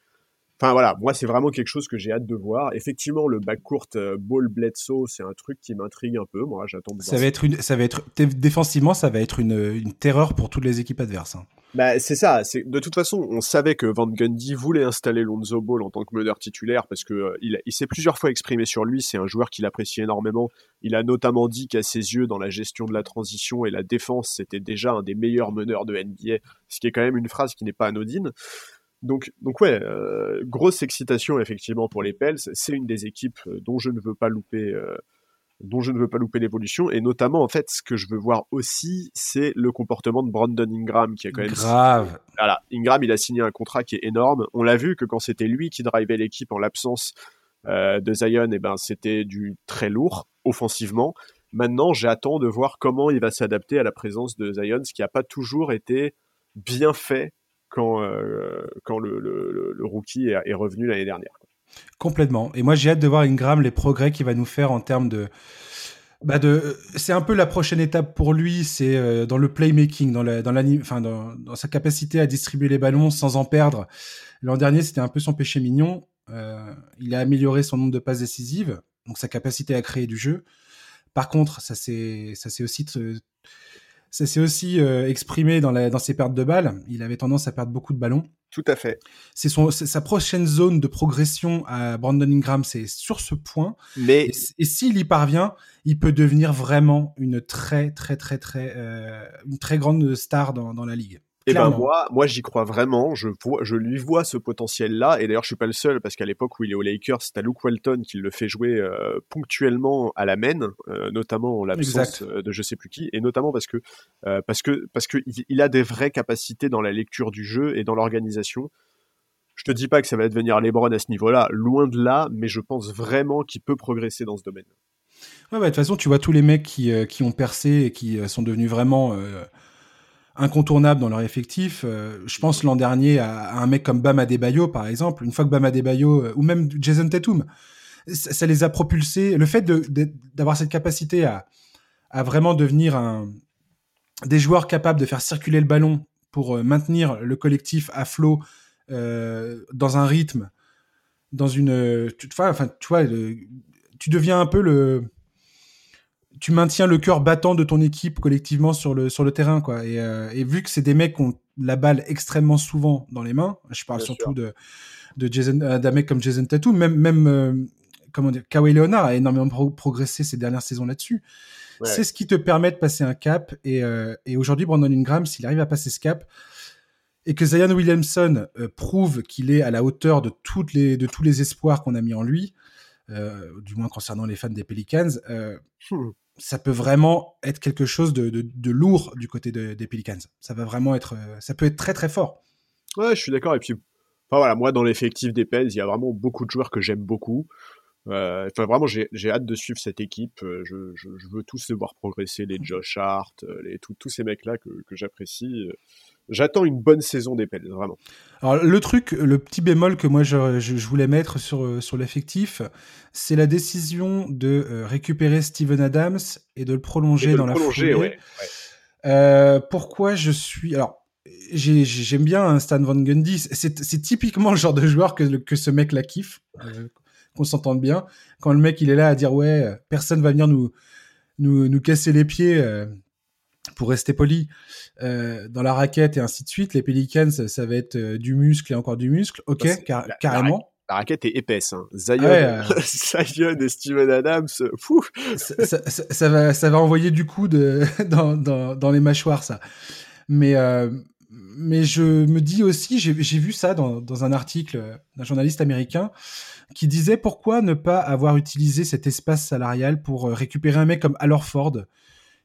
Enfin voilà, moi c'est vraiment quelque chose que j'ai hâte de voir. Effectivement, le backcourt euh, Ball Bledsoe, c'est un truc qui m'intrigue un peu. Moi, j'attends. Ça va être une, ça va être défensivement, ça va être une, une terreur pour toutes les équipes adverses. Hein. Bah, c'est ça. C'est de toute façon, on savait que Van Gundy voulait installer Lonzo Ball en tant que meneur titulaire parce que euh, il, il s'est plusieurs fois exprimé sur lui. C'est un joueur qu'il apprécie énormément. Il a notamment dit qu'à ses yeux, dans la gestion de la transition et la défense, c'était déjà un des meilleurs meneurs de NBA. Ce qui est quand même une phrase qui n'est pas anodine. Donc, donc ouais, euh, grosse excitation effectivement pour les Pels. C'est une des équipes euh, dont je ne veux pas louper euh, dont je ne veux pas louper l'évolution. Et notamment, en fait, ce que je veux voir aussi, c'est le comportement de Brandon Ingram, qui est quand même... Grave. Voilà, Ingram, il a signé un contrat qui est énorme. On l'a vu que quand c'était lui qui drivait l'équipe en l'absence euh, de Zion, et eh ben, c'était du très lourd offensivement. Maintenant, j'attends de voir comment il va s'adapter à la présence de Zion, ce qui n'a pas toujours été bien fait quand, euh, quand le, rookie est, revenu l'année dernière. Complètement. Et moi, j'ai hâte de voir Ingram les progrès qu'il va nous faire en termes de. Bah de, c'est un peu la prochaine étape pour lui, c'est euh, dans le playmaking, dans, la, dans, enfin dans, sa capacité à distribuer les ballons sans en perdre. L'an dernier, c'était un peu son péché mignon. Euh, il a amélioré son nombre de passes décisives, donc sa capacité à créer du jeu. Par contre, ça ça c'est aussi ça s'est aussi euh, exprimé dans, la, dans ses pertes de balles. Il avait tendance à perdre beaucoup de ballons. Tout à fait. C'est sa prochaine zone de progression à Brandon Ingram, c'est sur ce point. Mais et, s'il y parvient, il peut devenir vraiment une très très très très euh, une très grande star dans, dans la ligue. Et eh ben moi, moi j'y crois vraiment. Je vois, je lui vois ce potentiel-là. Et d'ailleurs, je suis pas le seul parce qu'à l'époque où il est aux Lakers, c'est Luke Walton qui le fait jouer euh, ponctuellement à la main, euh, notamment en l'absence euh, de je sais plus qui, et notamment parce que parce que parce que il, a des vraies capacités dans la lecture du jeu et dans l'organisation. Je te dis pas que ça va devenir LeBron à ce niveau-là, loin de là, mais je pense vraiment qu'il peut progresser dans ce domaine. Ouais, bah, de toute façon, tu vois tous les mecs qui, qui ont percé et qui sont devenus vraiment incontournables dans leur effectif. Euh, je pense l'an dernier à, un mec comme Bam Adebayo, par exemple. Une fois que Bam Adebayo, euh, ou même Jason Tatum, ça, les a propulsés. Le fait d'avoir cette capacité à, vraiment devenir des joueurs capables de faire circuler le ballon pour euh, maintenir le collectif à flot dans un rythme, dans une... Tu, enfin, tu vois, tu deviens un peu le tu maintiens le cœur battant de ton équipe collectivement sur le sur le terrain quoi. Et, euh, et vu que c'est des mecs qui ont la balle extrêmement souvent dans les mains je parle surtout de de Jason euh, d'un mec comme Jason Tatum même même euh, comment dire Kawhi Leonard a énormément progressé ces dernières saisons là-dessus. C'est ce qui te permet de passer un cap. Et, et aujourd'hui Brandon Ingram s'il arrive à passer ce cap et que Zion Williamson prouve qu'il est à la hauteur de toutes les de tous les espoirs qu'on a mis en lui du moins concernant les fans des Pelicans hmm ça peut vraiment être quelque chose de, de, lourd du côté des Pelicans. Ça va vraiment être, euh, ça peut être très très fort. Ouais, je suis d'accord. Et puis, enfin, voilà, moi dans l'effectif des Pels, il y a vraiment beaucoup de joueurs que j'aime beaucoup. Euh, enfin, vraiment, j'ai hâte de suivre cette équipe. Euh, je, je, je, veux tous les voir progresser, les Josh Hart, les, tous ces mecs-là que, que j'apprécie j'attends une bonne saison des Pels, vraiment. Alors le truc, le petit bémol que moi je, je, voulais mettre sur, euh, sur l'effectif, c'est la décision de euh, récupérer Steven Adams et de le prolonger dans la foulée. Ouais, Euh, pourquoi je suis alors j'aime bien un Stan Van Gundy. C'est typiquement le genre de joueur que, que ce mec la kiffe, euh, qu'on s'entende bien. Quand le mec il est là à dire ouais, personne va venir nous nous, nous casser les pieds pour rester poli, euh, dans la raquette et ainsi de suite, les Pelicans, ça, va être euh, du muscle et encore du muscle. Ok, carrément. La, raquette est épaisse. Hein. Zion, euh. [laughs] Zion, et Steven Adams. Ça, ça, va, ça va envoyer du coup de, [laughs] dans, dans, dans les mâchoires, ça. Mais, mais je me dis aussi, j'ai vu ça dans, un article d'un journaliste américain qui disait pourquoi ne pas avoir utilisé cet espace salarial pour récupérer un mec comme Al Ford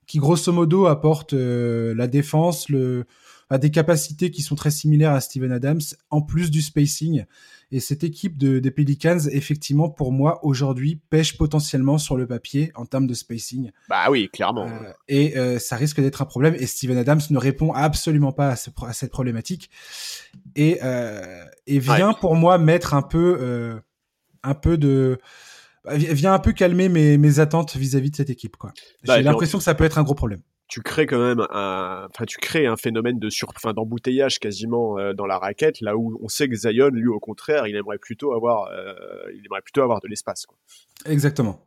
qui grosso modo apporte euh, la défense, le, a des capacités qui sont très similaires à Steven Adams, en plus du spacing. Et cette équipe de, des Pelicans, effectivement, pour moi, aujourd'hui, pêche potentiellement sur le papier en termes de spacing. Bah oui, clairement. Euh, et euh, ça risque d'être un problème. Et Steven Adams ne répond absolument pas à, à cette problématique. Et, euh, et vient pour moi mettre un peu, un peu de vient un peu calmer mes, mes attentes vis-à-vis de cette équipe. Bah, J'ai l'impression que ça peut être un gros problème. Tu crées quand même un, enfin, tu crées un phénomène de sur, enfin, d'embouteillage quasiment euh, dans la raquette, là où on sait que Zion, lui, au contraire, il aimerait plutôt avoir, euh, il aimerait plutôt avoir de l'espace. Exactement.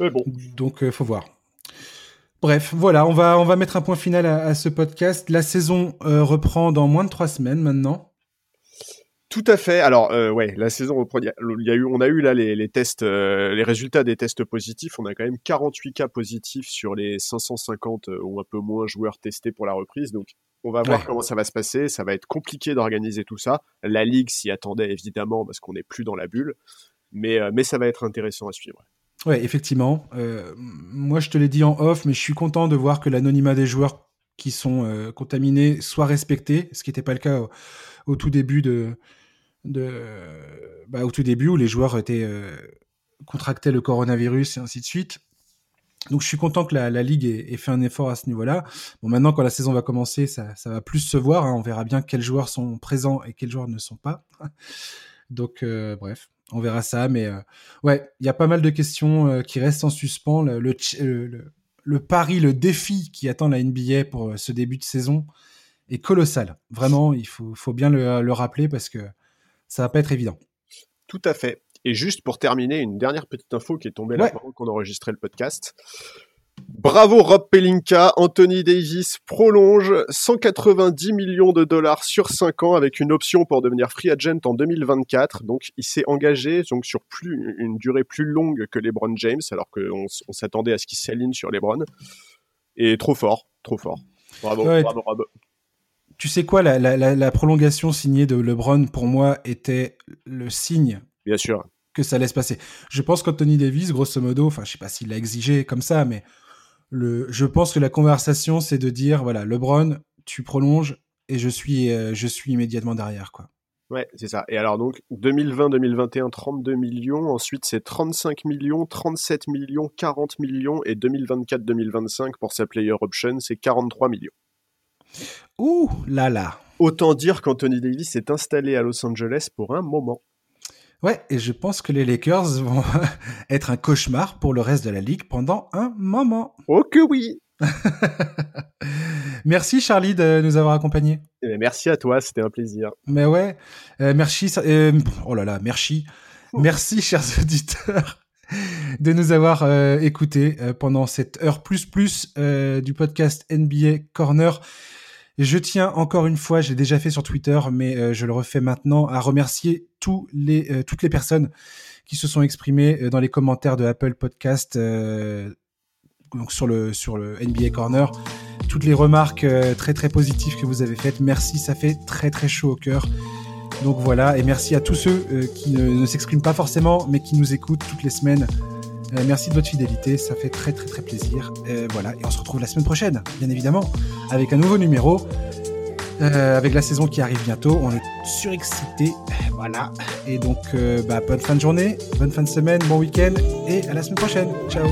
Mais bon. Donc, euh, faut voir. Bref, voilà, on va, on va mettre un point final à, à ce podcast. La saison reprend dans moins de trois semaines maintenant. Tout à fait. Alors, euh, ouais, la saison reprend. Il y a eu, on a eu là les, tests, euh, les résultats des tests positifs. On a quand même 48 cas positifs sur les 550 euh, ou un peu moins joueurs testés pour la reprise. Donc, on va voir comment ça va se passer. Ça va être compliqué d'organiser tout ça. La ligue s'y attendait évidemment parce qu'on n'est plus dans la bulle, mais mais ça va être intéressant à suivre. Ouais, effectivement. moi, je te l'ai dit en off, mais je suis content de voir que l'anonymat des joueurs qui sont contaminés soit respecté, ce qui n'était pas le cas au, tout début de, bah, au tout début où les joueurs étaient contractaient le coronavirus et ainsi de suite. Donc je suis content que la, la ligue ait, fait un effort à ce niveau-là. Bon, maintenant quand la saison va commencer, ça, va plus se voir. Hein. On verra bien quels joueurs sont présents et quels joueurs ne sont pas. [laughs] Donc euh, bref, on verra ça. Mais euh, ouais, il y a pas mal de questions euh, qui restent en suspens. Le, pari, le défi qui attend la NBA pour ce début de saison est colossal. Vraiment, il faut, bien le rappeler parce que ça va pas être évident. Tout à fait. Et juste pour terminer, une dernière petite info qui est tombée là pendant qu'on enregistrait le podcast. Bravo Rob Pelinka, Anthony Davis prolonge 190 millions de dollars sur 5 ans avec une option pour devenir free agent en 2024. Donc il s'est engagé donc sur plus une durée plus longue que LeBron James alors qu'on on, s'attendait à ce qu'il s'aligne sur LeBron. Et trop fort, trop fort. Bravo, bravo Rob. Tu sais quoi, la, la, la, prolongation signée de LeBron pour moi était le signe Bien sûr que ça laisse passer. Je pense qu'Anthony Davis, grosso modo, enfin, je sais pas s'il l'a exigé comme ça, mais le, je pense que la conversation, c'est de dire, voilà, LeBron, tu prolonges et je suis, euh, je suis immédiatement derrière, quoi. Ouais, c'est ça. Et alors donc 2020-2021, 32 millions. Ensuite, c'est 35 millions, 37 millions, 40 millions. Et 2024-2025 pour sa player option, c'est 43 millions. Ouh là là. Autant dire qu'Anthony Davis est installé à Los Angeles pour un moment. Ouais, et je pense que les Lakers [laughs] vont être un cauchemar pour le reste de la ligue pendant un moment. Oh que oui [laughs] Merci Charlie de nous avoir accompagnés. Eh ben, merci à toi, c'était un plaisir. Mais ouais, euh, merci. Euh, oh là là, merci. Oh. Merci [laughs] chers auditeurs de nous avoir euh, écoutés pendant cette heure plus plus du podcast NBA Corner. Je tiens encore une fois, j'ai déjà fait sur Twitter, mais euh, je le refais maintenant, à remercier tous les, euh, toutes les personnes qui se sont exprimées euh, dans les commentaires de Apple Podcast, donc sur le, sur le NBA Corner. Toutes les remarques très très positives que vous avez faites, merci, ça fait très très chaud au cœur. Donc voilà, et merci à tous ceux qui ne, ne s'expriment pas forcément, mais qui nous écoutent toutes les semaines. Euh, merci de votre fidélité, ça fait très très très plaisir. Euh, voilà, et on se retrouve la semaine prochaine, bien évidemment, avec un nouveau numéro. Euh, avec la saison qui arrive bientôt, on est surexcité, voilà. Et donc, bah, bonne fin de journée, bonne fin de semaine, bon week-end, et à la semaine prochaine. Ciao.